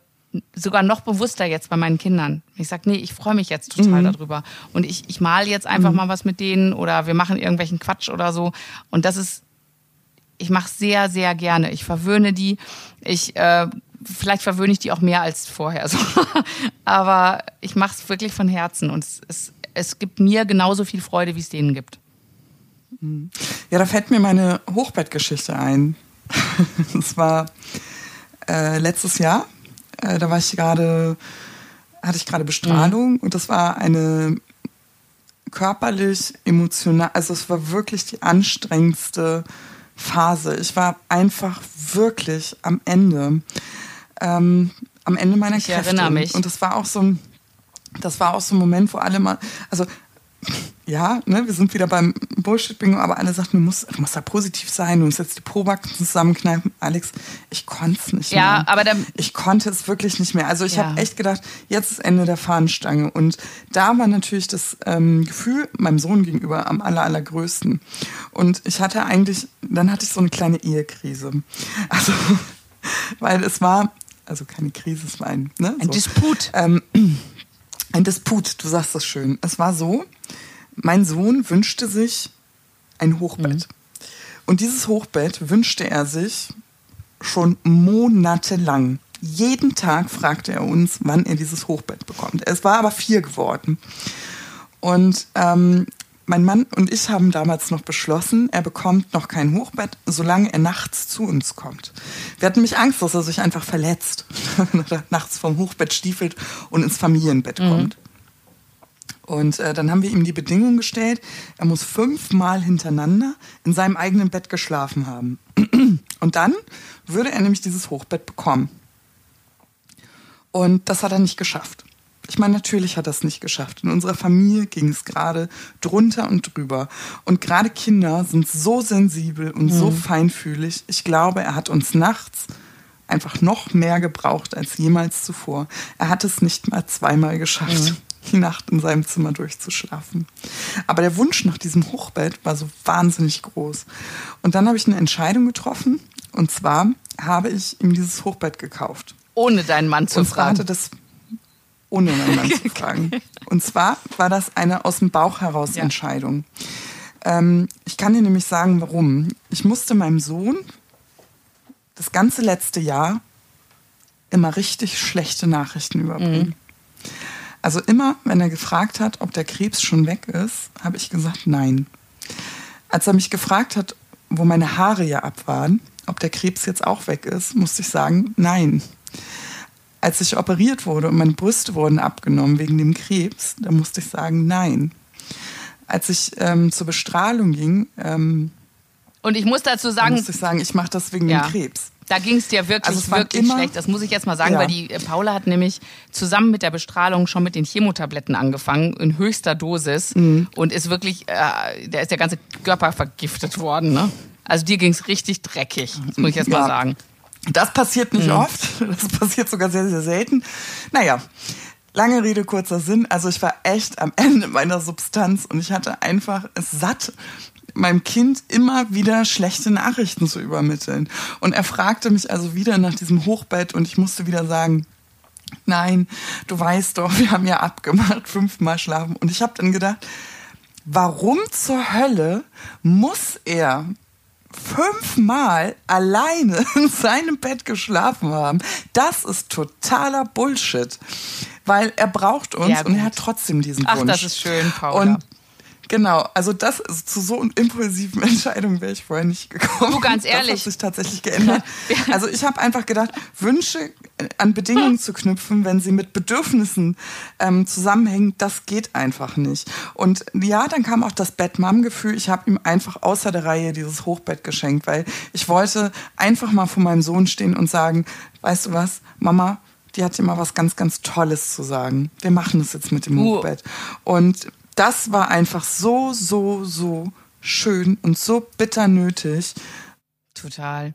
sogar noch bewusster jetzt bei meinen Kindern. Ich sage, nee, ich freue mich jetzt total mhm. darüber. Und ich, ich mal jetzt einfach mhm. mal was mit denen oder wir machen irgendwelchen Quatsch oder so. Und das ist, ich mache sehr, sehr gerne. Ich verwöhne die. Ich, äh, vielleicht verwöhne ich die auch mehr als vorher. So. Aber ich mache es wirklich von Herzen. Und es, es, es gibt mir genauso viel Freude, wie es denen gibt. Mhm. Ja, da fällt mir meine Hochbettgeschichte ein. Das war äh, letztes Jahr äh, da war ich gerade, hatte ich gerade Bestrahlung mhm. und das war eine körperlich, emotional, also es war wirklich die anstrengendste Phase. Ich war einfach wirklich am Ende, ähm, am Ende meiner ich Kräfte. Ich erinnere mich. Und das war auch so ein, das war auch so ein Moment, wo alle mal, also ja, ne, wir sind wieder beim Bullshit-Bingo, aber alle sagten, du musst, du musst da positiv sein, du musst jetzt die Probacken zusammenkneifen. Alex, ich konnte es nicht ja, mehr. Aber dann, ich konnte es wirklich nicht mehr. Also ich ja. habe echt gedacht, jetzt ist Ende der Fahnenstange. Und da war natürlich das ähm, Gefühl meinem Sohn gegenüber am aller, allergrößten. Und ich hatte eigentlich, dann hatte ich so eine kleine Ehekrise. Also, weil es war, also keine Krise, es war ein, ne, ein so. Disput. Ähm, ein Disput, du sagst das schön. Es war so, mein Sohn wünschte sich ein Hochbett. Mhm. Und dieses Hochbett wünschte er sich schon monatelang. Jeden Tag fragte er uns, wann er dieses Hochbett bekommt. Es war aber vier geworden. Und ähm, mein Mann und ich haben damals noch beschlossen, er bekommt noch kein Hochbett, solange er nachts zu uns kommt. Wir hatten nämlich Angst, dass er sich einfach verletzt, wenn er nachts vom Hochbett stiefelt und ins Familienbett mhm. kommt. Und äh, dann haben wir ihm die Bedingung gestellt, er muss fünfmal hintereinander in seinem eigenen Bett geschlafen haben. Und dann würde er nämlich dieses Hochbett bekommen. Und das hat er nicht geschafft. Ich meine, natürlich hat er es nicht geschafft. In unserer Familie ging es gerade drunter und drüber. Und gerade Kinder sind so sensibel und mhm. so feinfühlig. Ich glaube, er hat uns nachts einfach noch mehr gebraucht als jemals zuvor. Er hat es nicht mal zweimal geschafft. Mhm die Nacht in seinem Zimmer durchzuschlafen. Aber der Wunsch nach diesem Hochbett war so wahnsinnig groß. Und dann habe ich eine Entscheidung getroffen. Und zwar habe ich ihm dieses Hochbett gekauft. Ohne deinen Mann zu und fragen. Hatte das ohne meinen Mann zu fragen. Und zwar war das eine aus dem Bauch heraus ja. Entscheidung. Ähm, ich kann dir nämlich sagen, warum. Ich musste meinem Sohn das ganze letzte Jahr immer richtig schlechte Nachrichten überbringen. Mhm. Also immer, wenn er gefragt hat, ob der Krebs schon weg ist, habe ich gesagt, nein. Als er mich gefragt hat, wo meine Haare ja ab waren, ob der Krebs jetzt auch weg ist, musste ich sagen, nein. Als ich operiert wurde und meine Brüste wurden abgenommen wegen dem Krebs, da musste ich sagen, nein. Als ich ähm, zur Bestrahlung ging, ähm, und ich muss dazu sagen, musste ich sagen, ich mache das wegen ja. dem Krebs. Da ging es dir wirklich, also wirklich schlecht. Das muss ich jetzt mal sagen, ja. weil die äh, Paula hat nämlich zusammen mit der Bestrahlung schon mit den Chemotabletten angefangen, in höchster Dosis. Mhm. Und ist wirklich, äh, da ist der ganze Körper vergiftet worden. Ne? Also dir ging es richtig dreckig, das muss ich jetzt ja. mal sagen. Das passiert nicht mhm. oft. Das passiert sogar sehr, sehr selten. Naja, lange Rede, kurzer Sinn. Also ich war echt am Ende meiner Substanz und ich hatte einfach es satt, meinem Kind immer wieder schlechte Nachrichten zu übermitteln. Und er fragte mich also wieder nach diesem Hochbett und ich musste wieder sagen, nein, du weißt doch, wir haben ja abgemacht, fünfmal schlafen. Und ich habe dann gedacht, warum zur Hölle muss er fünfmal alleine in seinem Bett geschlafen haben? Das ist totaler Bullshit. Weil er braucht uns ja, und er hat trotzdem diesen Wunsch. Ach, das ist schön, Paula. Und Genau, also das ist zu so impulsiven Entscheidungen wäre ich vorher nicht gekommen. Du ganz ehrlich. Das hat sich tatsächlich geändert. Also ich habe einfach gedacht, Wünsche an Bedingungen zu knüpfen, wenn sie mit Bedürfnissen ähm, zusammenhängen, das geht einfach nicht. Und ja, dann kam auch das Bett-Mom-Gefühl. Ich habe ihm einfach außer der Reihe dieses Hochbett geschenkt, weil ich wollte einfach mal vor meinem Sohn stehen und sagen, weißt du was, Mama, die hat immer was ganz, ganz Tolles zu sagen. Wir machen das jetzt mit dem uh. Hochbett. Und das war einfach so, so, so schön und so bitter nötig. Total.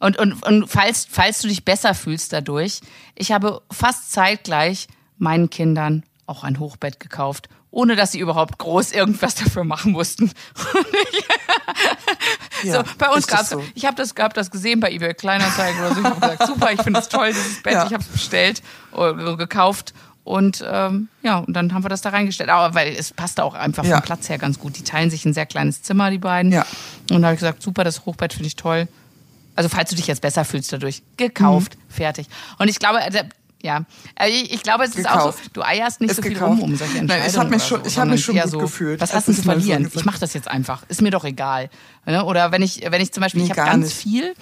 Und, und, und falls, falls du dich besser fühlst dadurch, ich habe fast zeitgleich meinen Kindern auch ein Hochbett gekauft, ohne dass sie überhaupt groß irgendwas dafür machen mussten. ja, so, bei uns gab es, so. ich habe das, hab das gesehen bei eBay Kleinanzeigen oder so. Ich habe gesagt, super, ich finde es toll, dieses Bett, ja. ich habe es bestellt oder gekauft und ähm, ja, und dann haben wir das da reingestellt. Aber weil es passte auch einfach ja. vom Platz her ganz gut. Die teilen sich ein sehr kleines Zimmer, die beiden. Ja. Und da habe ich gesagt, super, das Hochbett finde ich toll. Also falls du dich jetzt besser fühlst dadurch. Gekauft, mhm. fertig. Und ich glaube, ja, äh, ich, ich glaube, es ist gekauft. auch so, du eierst nicht ist so viel gekauft. rum um solche Entscheidungen. Nein, ich habe mich schon, so, ich hab mich schon gut so, gefühlt. Was hast du zu verlieren? So ich mache das jetzt einfach. Ist mir doch egal. Ne? Oder wenn ich, wenn ich zum Beispiel, nee, ich habe ganz nicht. viel,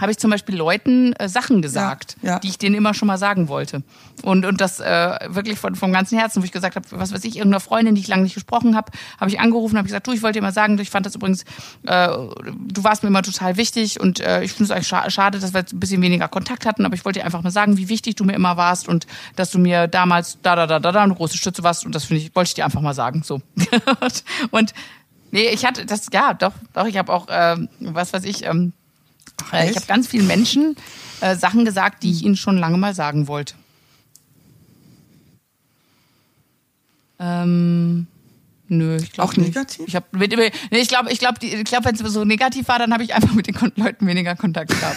habe ich zum Beispiel Leuten äh, Sachen gesagt, ja, ja. die ich denen immer schon mal sagen wollte. Und, und das äh, wirklich von, vom ganzen Herzen, wo ich gesagt habe, was weiß ich, irgendeiner Freundin, die ich lange nicht gesprochen habe, habe ich angerufen, habe gesagt, du, ich wollte dir mal sagen, ich fand das übrigens, äh, du warst mir immer total wichtig und äh, ich finde es eigentlich scha schade, dass wir jetzt ein bisschen weniger Kontakt hatten, aber ich wollte dir einfach mal sagen, wie wichtig du mir immer warst und dass du mir damals da, da, da, da, da eine große Stütze warst und das finde ich, wollte ich dir einfach mal sagen. So. und Nee, ich hatte das, ja, doch, doch, ich habe auch, äh, was weiß ich, ähm, äh, ich habe ganz vielen Menschen äh, Sachen gesagt, die ich ihnen schon lange mal sagen wollte. Ähm, nö, ich glaube Auch negativ? Ich, hab, mit, nee, ich glaube, ich glaube, ich glaub, wenn es so negativ war, dann habe ich einfach mit den Leuten weniger Kontakt gehabt.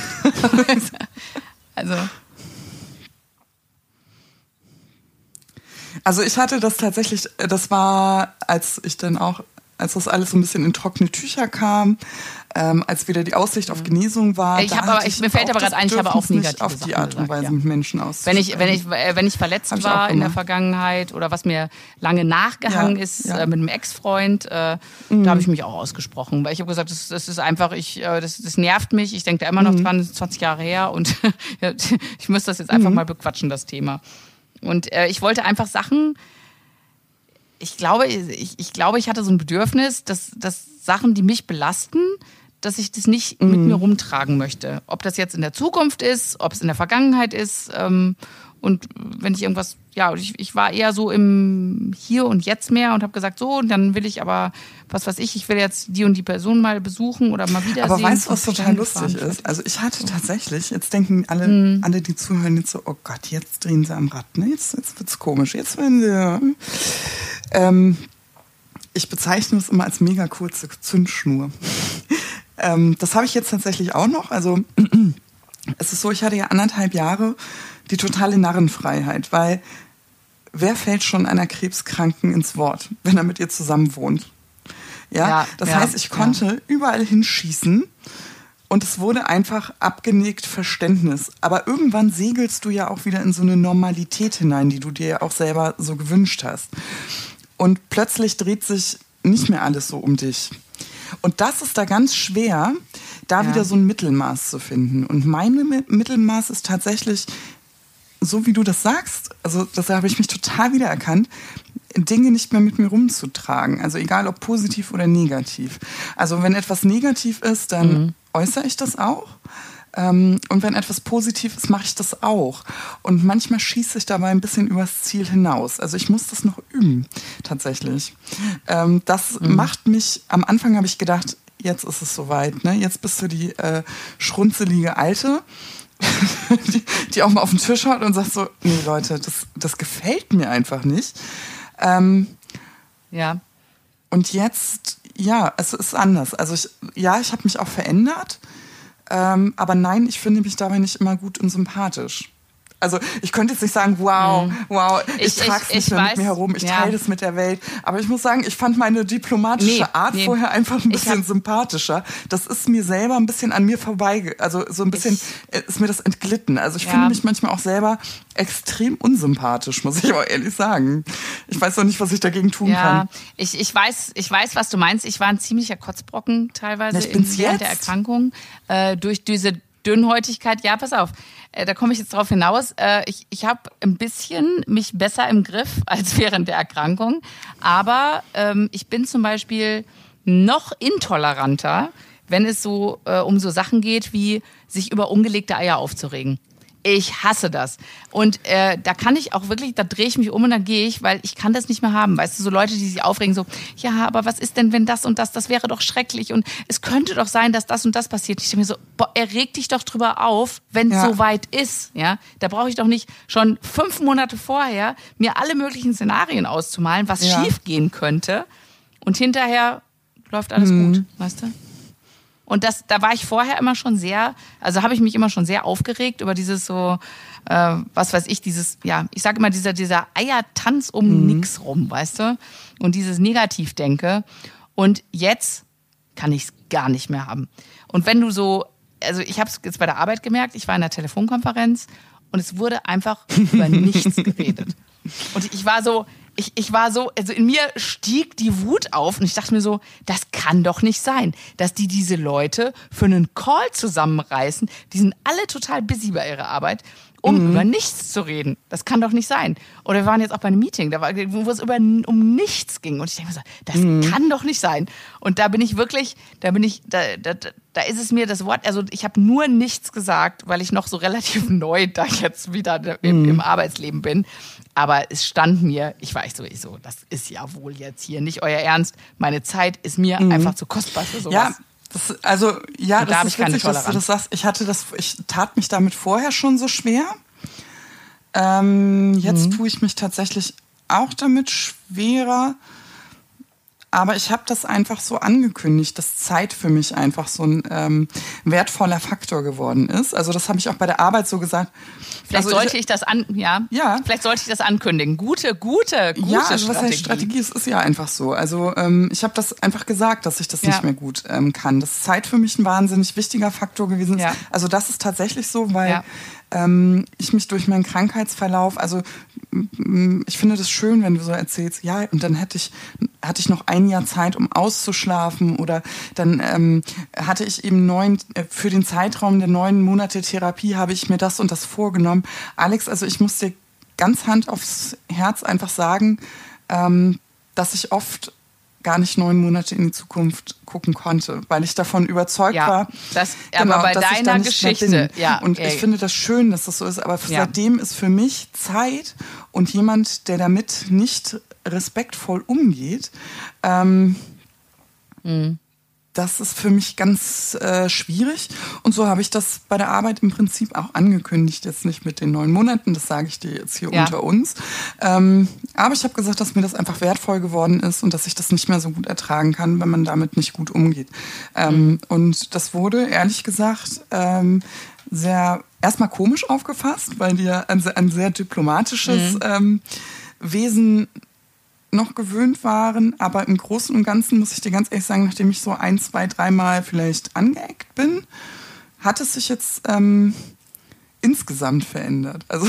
also. Also ich hatte das tatsächlich, das war, als ich dann auch als das alles so ein bisschen in trockene Tücher kam, ähm, als wieder die Aussicht auf Genesung war. Ich habe aber, ich, mir fällt aber gerade ein, ich habe auch negative auf die Art und Weise ja. mit Menschen aus. Wenn ich, wenn ich, äh, wenn ich verletzt ich war in der Vergangenheit oder was mir lange nachgehangen ja, ist ja. Äh, mit einem Ex-Freund, äh, mhm. da habe ich mich auch ausgesprochen, weil ich habe gesagt, das, das, ist einfach, ich, äh, das, das nervt mich. Ich denke da immer noch mhm. dran, 20 Jahre her und ich muss das jetzt einfach mhm. mal bequatschen, das Thema. Und äh, ich wollte einfach Sachen ich glaube, ich, ich glaube, ich hatte so ein Bedürfnis, dass, dass Sachen, die mich belasten, dass ich das nicht mhm. mit mir rumtragen möchte. Ob das jetzt in der Zukunft ist, ob es in der Vergangenheit ist. Ähm, und wenn ich irgendwas, ja, ich, ich war eher so im Hier und Jetzt mehr und habe gesagt, so, und dann will ich aber, was weiß ich, ich will jetzt die und die Person mal besuchen oder mal wieder Aber weißt du, was total lustig ist? Also ich hatte tatsächlich, jetzt denken alle, mhm. alle, die zuhören, jetzt so, oh Gott, jetzt drehen sie am Rad, ne? Jetzt, jetzt wird's komisch. Jetzt werden sie. Ähm, ich bezeichne es immer als mega kurze Zündschnur. ähm, das habe ich jetzt tatsächlich auch noch. Also es ist so, ich hatte ja anderthalb Jahre die totale Narrenfreiheit, weil wer fällt schon einer Krebskranken ins Wort, wenn er mit ihr zusammen wohnt? Ja, ja das ja, heißt, ich konnte ja. überall hinschießen Und es wurde einfach abgenickt Verständnis. Aber irgendwann segelst du ja auch wieder in so eine Normalität hinein, die du dir ja auch selber so gewünscht hast. Und plötzlich dreht sich nicht mehr alles so um dich. Und das ist da ganz schwer, da ja. wieder so ein Mittelmaß zu finden. Und mein Mittelmaß ist tatsächlich, so wie du das sagst, also das habe ich mich total wiedererkannt, Dinge nicht mehr mit mir rumzutragen. Also egal ob positiv oder negativ. Also wenn etwas negativ ist, dann mhm. äußere ich das auch. Ähm, und wenn etwas positiv ist, mache ich das auch. Und manchmal schieße ich dabei ein bisschen übers Ziel hinaus. Also ich muss das noch üben, tatsächlich. Ähm, das mhm. macht mich, am Anfang habe ich gedacht, jetzt ist es soweit. Ne? Jetzt bist du die äh, schrunzelige Alte. Die, die, auch mal auf den Tisch haut und sagt so, nee Leute, das, das gefällt mir einfach nicht. Ähm, ja. Und jetzt, ja, es ist anders. Also ich, ja, ich habe mich auch verändert, ähm, aber nein, ich finde mich dabei nicht immer gut und sympathisch. Also ich könnte jetzt nicht sagen, wow, mhm. wow, ich, ich trage es nicht mehr weiß, mit mir herum, ich ja. teile das mit der Welt. Aber ich muss sagen, ich fand meine diplomatische nee, Art nee. vorher einfach ein bisschen hab, sympathischer. Das ist mir selber ein bisschen an mir vorbei, also so ein bisschen ich, ist mir das entglitten. Also ich ja. finde mich manchmal auch selber extrem unsympathisch, muss ich auch ehrlich sagen. Ich weiß noch nicht, was ich dagegen tun ja, kann. Ich, ich, weiß, ich weiß, was du meinst. Ich war ein ziemlicher Kotzbrocken teilweise ich bin's während der Erkrankung. Äh, durch diese Dünnhäutigkeit, ja, pass auf, äh, da komme ich jetzt drauf hinaus. Äh, ich ich habe ein bisschen mich besser im Griff als während der Erkrankung, aber ähm, ich bin zum Beispiel noch intoleranter, wenn es so äh, um so Sachen geht, wie sich über ungelegte Eier aufzuregen. Ich hasse das. Und äh, da kann ich auch wirklich, da drehe ich mich um und dann gehe ich, weil ich kann das nicht mehr haben. Weißt du, so Leute, die sich aufregen, so, ja, aber was ist denn, wenn das und das, das wäre doch schrecklich und es könnte doch sein, dass das und das passiert. Ich denke mir so, boah, erreg dich doch drüber auf, wenn es ja. so weit ist. Ja, da brauche ich doch nicht schon fünf Monate vorher mir alle möglichen Szenarien auszumalen, was ja. schief gehen könnte. Und hinterher läuft alles mhm. gut, weißt du? Und das, da war ich vorher immer schon sehr, also habe ich mich immer schon sehr aufgeregt über dieses so, äh, was weiß ich, dieses, ja, ich sage immer dieser, dieser Eiertanz um mhm. nix rum, weißt du? Und dieses Negativdenke. Und jetzt kann ich es gar nicht mehr haben. Und wenn du so, also ich habe es jetzt bei der Arbeit gemerkt, ich war in der Telefonkonferenz und es wurde einfach über nichts geredet. Und ich war so, ich, ich war so, also in mir stieg die Wut auf und ich dachte mir so, das kann doch nicht sein, dass die diese Leute für einen Call zusammenreißen. Die sind alle total busy bei ihrer Arbeit um mhm. über nichts zu reden. Das kann doch nicht sein. Oder wir waren jetzt auch bei einem Meeting, da war, wo es über, um nichts ging. Und ich denke mir so, das mhm. kann doch nicht sein. Und da bin ich wirklich, da bin ich, da, da, da ist es mir das Wort, also ich habe nur nichts gesagt, weil ich noch so relativ neu da jetzt wieder im, mhm. im Arbeitsleben bin. Aber es stand mir, ich war echt so, ich so, das ist ja wohl jetzt hier nicht euer Ernst. Meine Zeit ist mir mhm. einfach zu kostbar für sowas. Ja. Das, also ja, Und das da ist witzig, dass du das sagst. Ich hatte das, ich tat mich damit vorher schon so schwer. Ähm, jetzt mhm. tue ich mich tatsächlich auch damit schwerer. Aber ich habe das einfach so angekündigt, dass Zeit für mich einfach so ein ähm, wertvoller Faktor geworden ist. Also das habe ich auch bei der Arbeit so gesagt. Vielleicht also sollte ich, ich, das an, ja, ja. Vielleicht sollte ich das ankündigen. Gute, gute, gute ja, also was heißt Strategie? Es ist ja einfach so. Also ähm, ich habe das einfach gesagt, dass ich das ja. nicht mehr gut ähm, kann. Dass Zeit für mich ein wahnsinnig wichtiger Faktor gewesen ist. Ja. Also das ist tatsächlich so, weil ähm, ich mich durch meinen Krankheitsverlauf, also ich finde das schön, wenn du so erzählst, ja, und dann hätte ich, hatte ich noch ein Jahr Zeit, um auszuschlafen oder dann ähm, hatte ich eben neun, äh, für den Zeitraum der neun Monate Therapie habe ich mir das und das vorgenommen. Alex, also ich muss dir ganz Hand aufs Herz einfach sagen, ähm, dass ich oft gar nicht neun Monate in die Zukunft gucken konnte, weil ich davon überzeugt ja, war. Das, genau, aber bei deiner Geschichte, ja. Und ey. ich finde das schön, dass das so ist, aber ja. seitdem ist für mich Zeit und jemand, der damit nicht respektvoll umgeht, ähm, mhm das ist für mich ganz äh, schwierig. Und so habe ich das bei der Arbeit im Prinzip auch angekündigt. Jetzt nicht mit den neun Monaten, das sage ich dir jetzt hier ja. unter uns. Ähm, aber ich habe gesagt, dass mir das einfach wertvoll geworden ist und dass ich das nicht mehr so gut ertragen kann, wenn man damit nicht gut umgeht. Ähm, mhm. Und das wurde, ehrlich gesagt, ähm, sehr erstmal komisch aufgefasst, weil ja ein, ein sehr diplomatisches mhm. ähm, Wesen noch gewöhnt waren. Aber im Großen und Ganzen muss ich dir ganz ehrlich sagen, nachdem ich so ein, zwei, dreimal vielleicht angeeckt bin, hat es sich jetzt ähm, insgesamt verändert? Also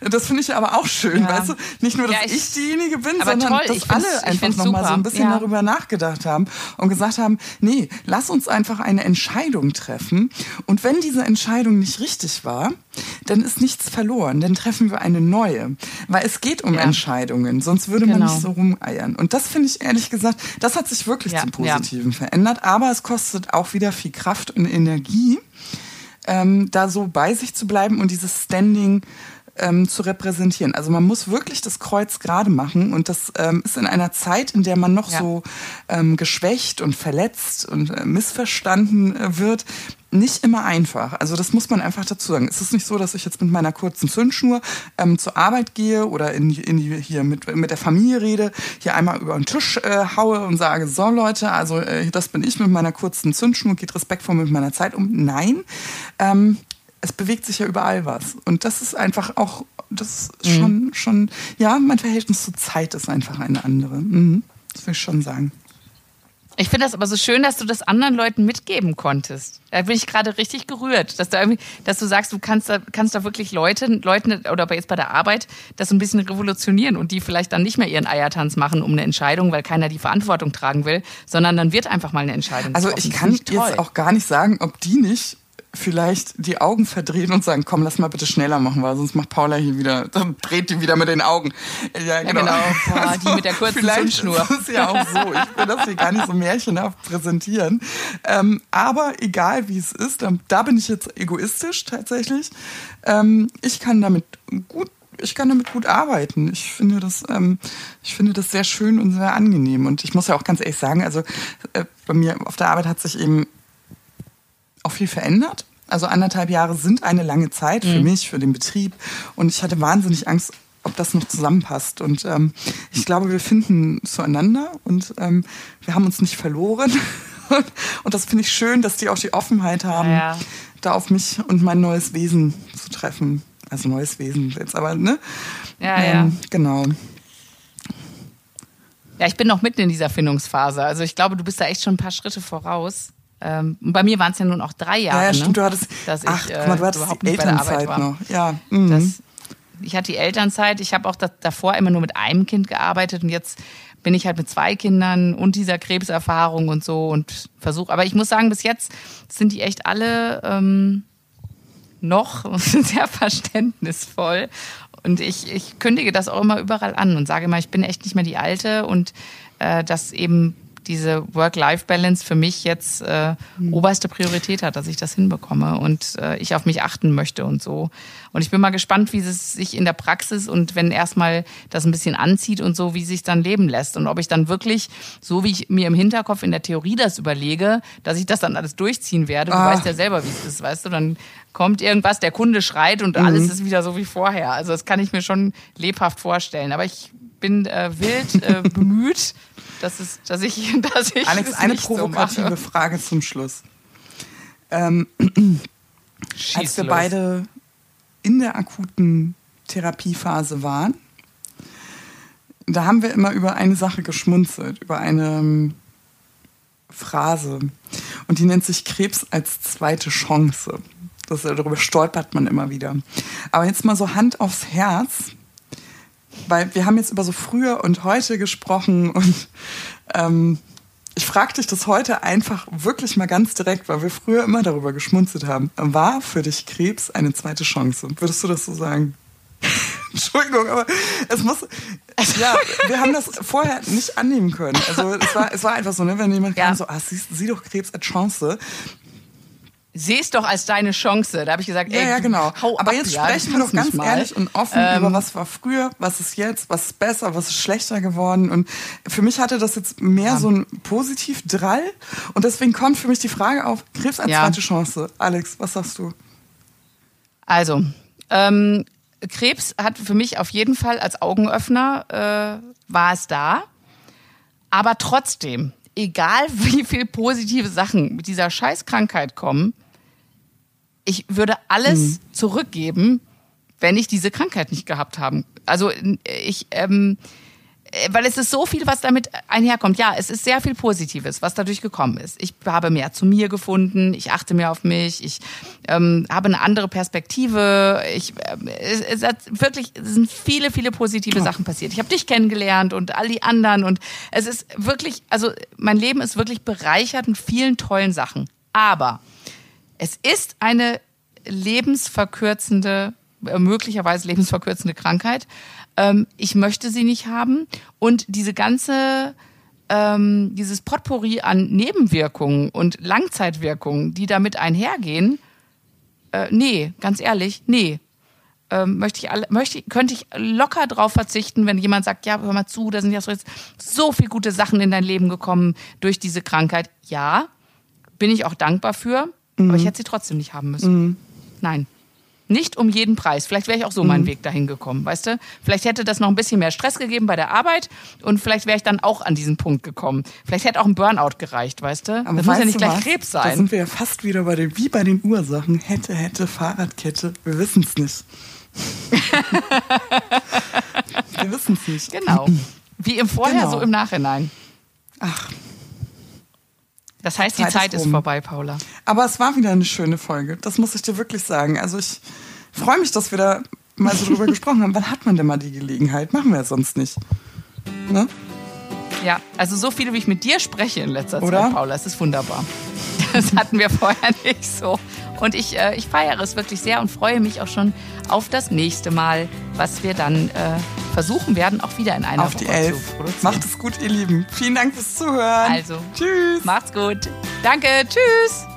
das finde ich aber auch schön, ja. weißt du? Nicht nur, dass ja, ich, ich, diejenige bin, sondern toll. dass alle einfach nochmal so ein bisschen ja. darüber nachgedacht haben und gesagt haben, nee, lass uns einfach eine Entscheidung treffen. Und wenn diese Entscheidung nicht richtig war, dann ist nichts verloren. Dann treffen wir eine neue. Weil es geht um Entscheidungen, sonst würde genau. man nicht so rumeiern. Und das finde ich ehrlich gesagt, das hat sich wirklich zum Positiven verändert. Aber es kostet auch wieder viel Kraft und Energie, ähm, da so bei sich zu bleiben und dieses Standing ähm, zu repräsentieren. Also man muss wirklich das Kreuz gerade machen und das ähm, ist in einer Zeit, in der man noch ja. so ähm, geschwächt und verletzt und äh, missverstanden äh, wird, nicht immer einfach. Also das muss man einfach dazu sagen. Es ist nicht so, dass ich jetzt mit meiner kurzen Zündschnur ähm, zur Arbeit gehe oder in, in hier mit, mit der Familie rede, hier einmal über den Tisch äh, haue und sage, so Leute, also äh, das bin ich mit meiner kurzen Zündschnur, geht respektvoll mit meiner Zeit um. Nein, ähm, es bewegt sich ja überall was. Und das ist einfach auch, das ist mhm. schon, schon, ja, mein Verhältnis zur Zeit ist einfach eine andere. Mhm. Das will ich schon sagen. Ich finde das aber so schön, dass du das anderen Leuten mitgeben konntest. Da bin ich gerade richtig gerührt, dass du irgendwie, dass du sagst, du kannst da, kannst da wirklich Leute, Leuten oder jetzt bei der Arbeit das so ein bisschen revolutionieren und die vielleicht dann nicht mehr ihren Eiertanz machen um eine Entscheidung, weil keiner die Verantwortung tragen will, sondern dann wird einfach mal eine Entscheidung. Also ich kann jetzt auch gar nicht sagen, ob die nicht vielleicht die Augen verdrehen und sagen, komm, lass mal bitte schneller machen, weil sonst macht Paula hier wieder, dann dreht die wieder mit den Augen. Ja, genau. Ja, genau. Boah, die mit der kurzen vielleicht Zündschnur. Das ist ja auch so. Ich will das hier gar nicht so märchenhaft präsentieren. Ähm, aber egal wie es ist, da bin ich jetzt egoistisch tatsächlich. Ähm, ich kann damit gut ich kann damit gut arbeiten. Ich finde das, ähm, ich finde das sehr schön und sehr angenehm. Und ich muss ja auch ganz ehrlich sagen, also äh, bei mir auf der Arbeit hat sich eben auch viel verändert. Also anderthalb Jahre sind eine lange Zeit für mhm. mich, für den Betrieb. Und ich hatte wahnsinnig Angst, ob das noch zusammenpasst. Und ähm, ich glaube, wir finden zueinander und ähm, wir haben uns nicht verloren. und das finde ich schön, dass die auch die Offenheit haben, ja. da auf mich und mein neues Wesen zu treffen. Also neues Wesen jetzt, aber ne? Ja, ähm, ja. Genau. Ja, ich bin noch mitten in dieser Findungsphase. Also ich glaube, du bist da echt schon ein paar Schritte voraus. Ähm, bei mir waren es ja nun auch drei Jahre, ja, ja, stimmt, ne? du hattest, dass ach, ich äh, mal, du hattest überhaupt nicht bei der Arbeit war. Noch. Ja. Mhm. Das, ich hatte die Elternzeit. Ich habe auch das, davor immer nur mit einem Kind gearbeitet und jetzt bin ich halt mit zwei Kindern und dieser Krebserfahrung und so und versuche. Aber ich muss sagen, bis jetzt sind die echt alle ähm, noch sehr verständnisvoll. Und ich, ich kündige das auch immer überall an und sage immer, ich bin echt nicht mehr die Alte und äh, dass eben diese Work-Life-Balance für mich jetzt äh, mhm. oberste Priorität hat, dass ich das hinbekomme und äh, ich auf mich achten möchte und so. Und ich bin mal gespannt, wie es sich in der Praxis und wenn erstmal das ein bisschen anzieht und so, wie sich dann leben lässt und ob ich dann wirklich, so wie ich mir im Hinterkopf in der Theorie das überlege, dass ich das dann alles durchziehen werde. Du ah. weißt ja selber, wie es ist, weißt du, dann kommt irgendwas, der Kunde schreit und mhm. alles ist wieder so wie vorher. Also das kann ich mir schon lebhaft vorstellen. Aber ich bin äh, wild äh, bemüht, dass, es, dass ich, dass ich Alex, eine provokative so Frage zum Schluss. Ähm, als wir los. beide in der akuten Therapiephase waren, da haben wir immer über eine Sache geschmunzelt, über eine ähm, Phrase. Und die nennt sich Krebs als zweite Chance. Das, darüber stolpert man immer wieder. Aber jetzt mal so Hand aufs Herz weil wir haben jetzt über so früher und heute gesprochen und ähm, ich frage dich das heute einfach wirklich mal ganz direkt, weil wir früher immer darüber geschmunzelt haben. War für dich Krebs eine zweite Chance? Würdest du das so sagen? Entschuldigung, aber es muss. Ja, wir haben das vorher nicht annehmen können. Also es war, es war einfach so, ne, wenn jemand ja. kam, so, ah, sieh, sieh doch Krebs als Chance sehe es doch als deine Chance. Da habe ich gesagt, ey, ja, ja, genau. Hau Aber ab, jetzt ja, sprechen wir doch ganz ehrlich und offen ähm, über was war früher, was ist jetzt, was ist besser, was ist schlechter geworden. Und für mich hatte das jetzt mehr ja. so ein Positiv-Drall. Und deswegen kommt für mich die Frage auf, Krebs als ja. zweite Chance. Alex, was sagst du? Also, ähm, Krebs hat für mich auf jeden Fall als Augenöffner, äh, war es da. Aber trotzdem, egal wie viel positive Sachen mit dieser Scheißkrankheit kommen, ich würde alles mhm. zurückgeben, wenn ich diese Krankheit nicht gehabt haben. Also ich, ähm, äh, weil es ist so viel, was damit einherkommt. Ja, es ist sehr viel Positives, was dadurch gekommen ist. Ich habe mehr zu mir gefunden, ich achte mehr auf mich, ich ähm, habe eine andere Perspektive. Ich, äh, es, es hat wirklich es sind viele, viele positive oh. Sachen passiert. Ich habe dich kennengelernt und all die anderen und es ist wirklich, also mein Leben ist wirklich bereichert mit vielen tollen Sachen. Aber es ist eine lebensverkürzende, äh, möglicherweise lebensverkürzende Krankheit. Ähm, ich möchte sie nicht haben. Und diese ganze, ähm, dieses Potpourri an Nebenwirkungen und Langzeitwirkungen, die damit einhergehen, äh, nee, ganz ehrlich, nee. Ähm, möchte ich alle, möchte, könnte ich locker drauf verzichten, wenn jemand sagt, ja, hör mal zu, da sind ja so, so viele gute Sachen in dein Leben gekommen durch diese Krankheit. Ja, bin ich auch dankbar für, mhm. aber ich hätte sie trotzdem nicht haben müssen. Mhm. Nein. Nicht um jeden Preis. Vielleicht wäre ich auch so mhm. meinen Weg dahin gekommen, weißt du? Vielleicht hätte das noch ein bisschen mehr Stress gegeben bei der Arbeit und vielleicht wäre ich dann auch an diesen Punkt gekommen. Vielleicht hätte auch ein Burnout gereicht, weißt du? Aber das muss ja nicht gleich was? Krebs sein. Da sind wir ja fast wieder bei den, wie bei den Ursachen. Hätte, hätte, Fahrradkette. Wir wissen es nicht. wir wissen es nicht. Genau. Wie im Vorher, genau. so im Nachhinein. Ach. Das heißt, die Zeit, Zeit ist, ist vorbei, Paula. Aber es war wieder eine schöne Folge. Das muss ich dir wirklich sagen. Also ich freue mich, dass wir da mal so drüber gesprochen haben. Wann hat man denn mal die Gelegenheit? Machen wir ja sonst nicht. Ne? Ja, also so viel, wie ich mit dir spreche in letzter Oder? Zeit, Paula. Es ist wunderbar. Das hatten wir vorher nicht so. Und ich, äh, ich feiere es wirklich sehr und freue mich auch schon auf das nächste Mal, was wir dann äh, versuchen werden, auch wieder in einer auf Woche die Elf. zu produzieren. Macht es gut, ihr Lieben. Vielen Dank fürs Zuhören. Also, tschüss. Macht's gut. Danke, tschüss.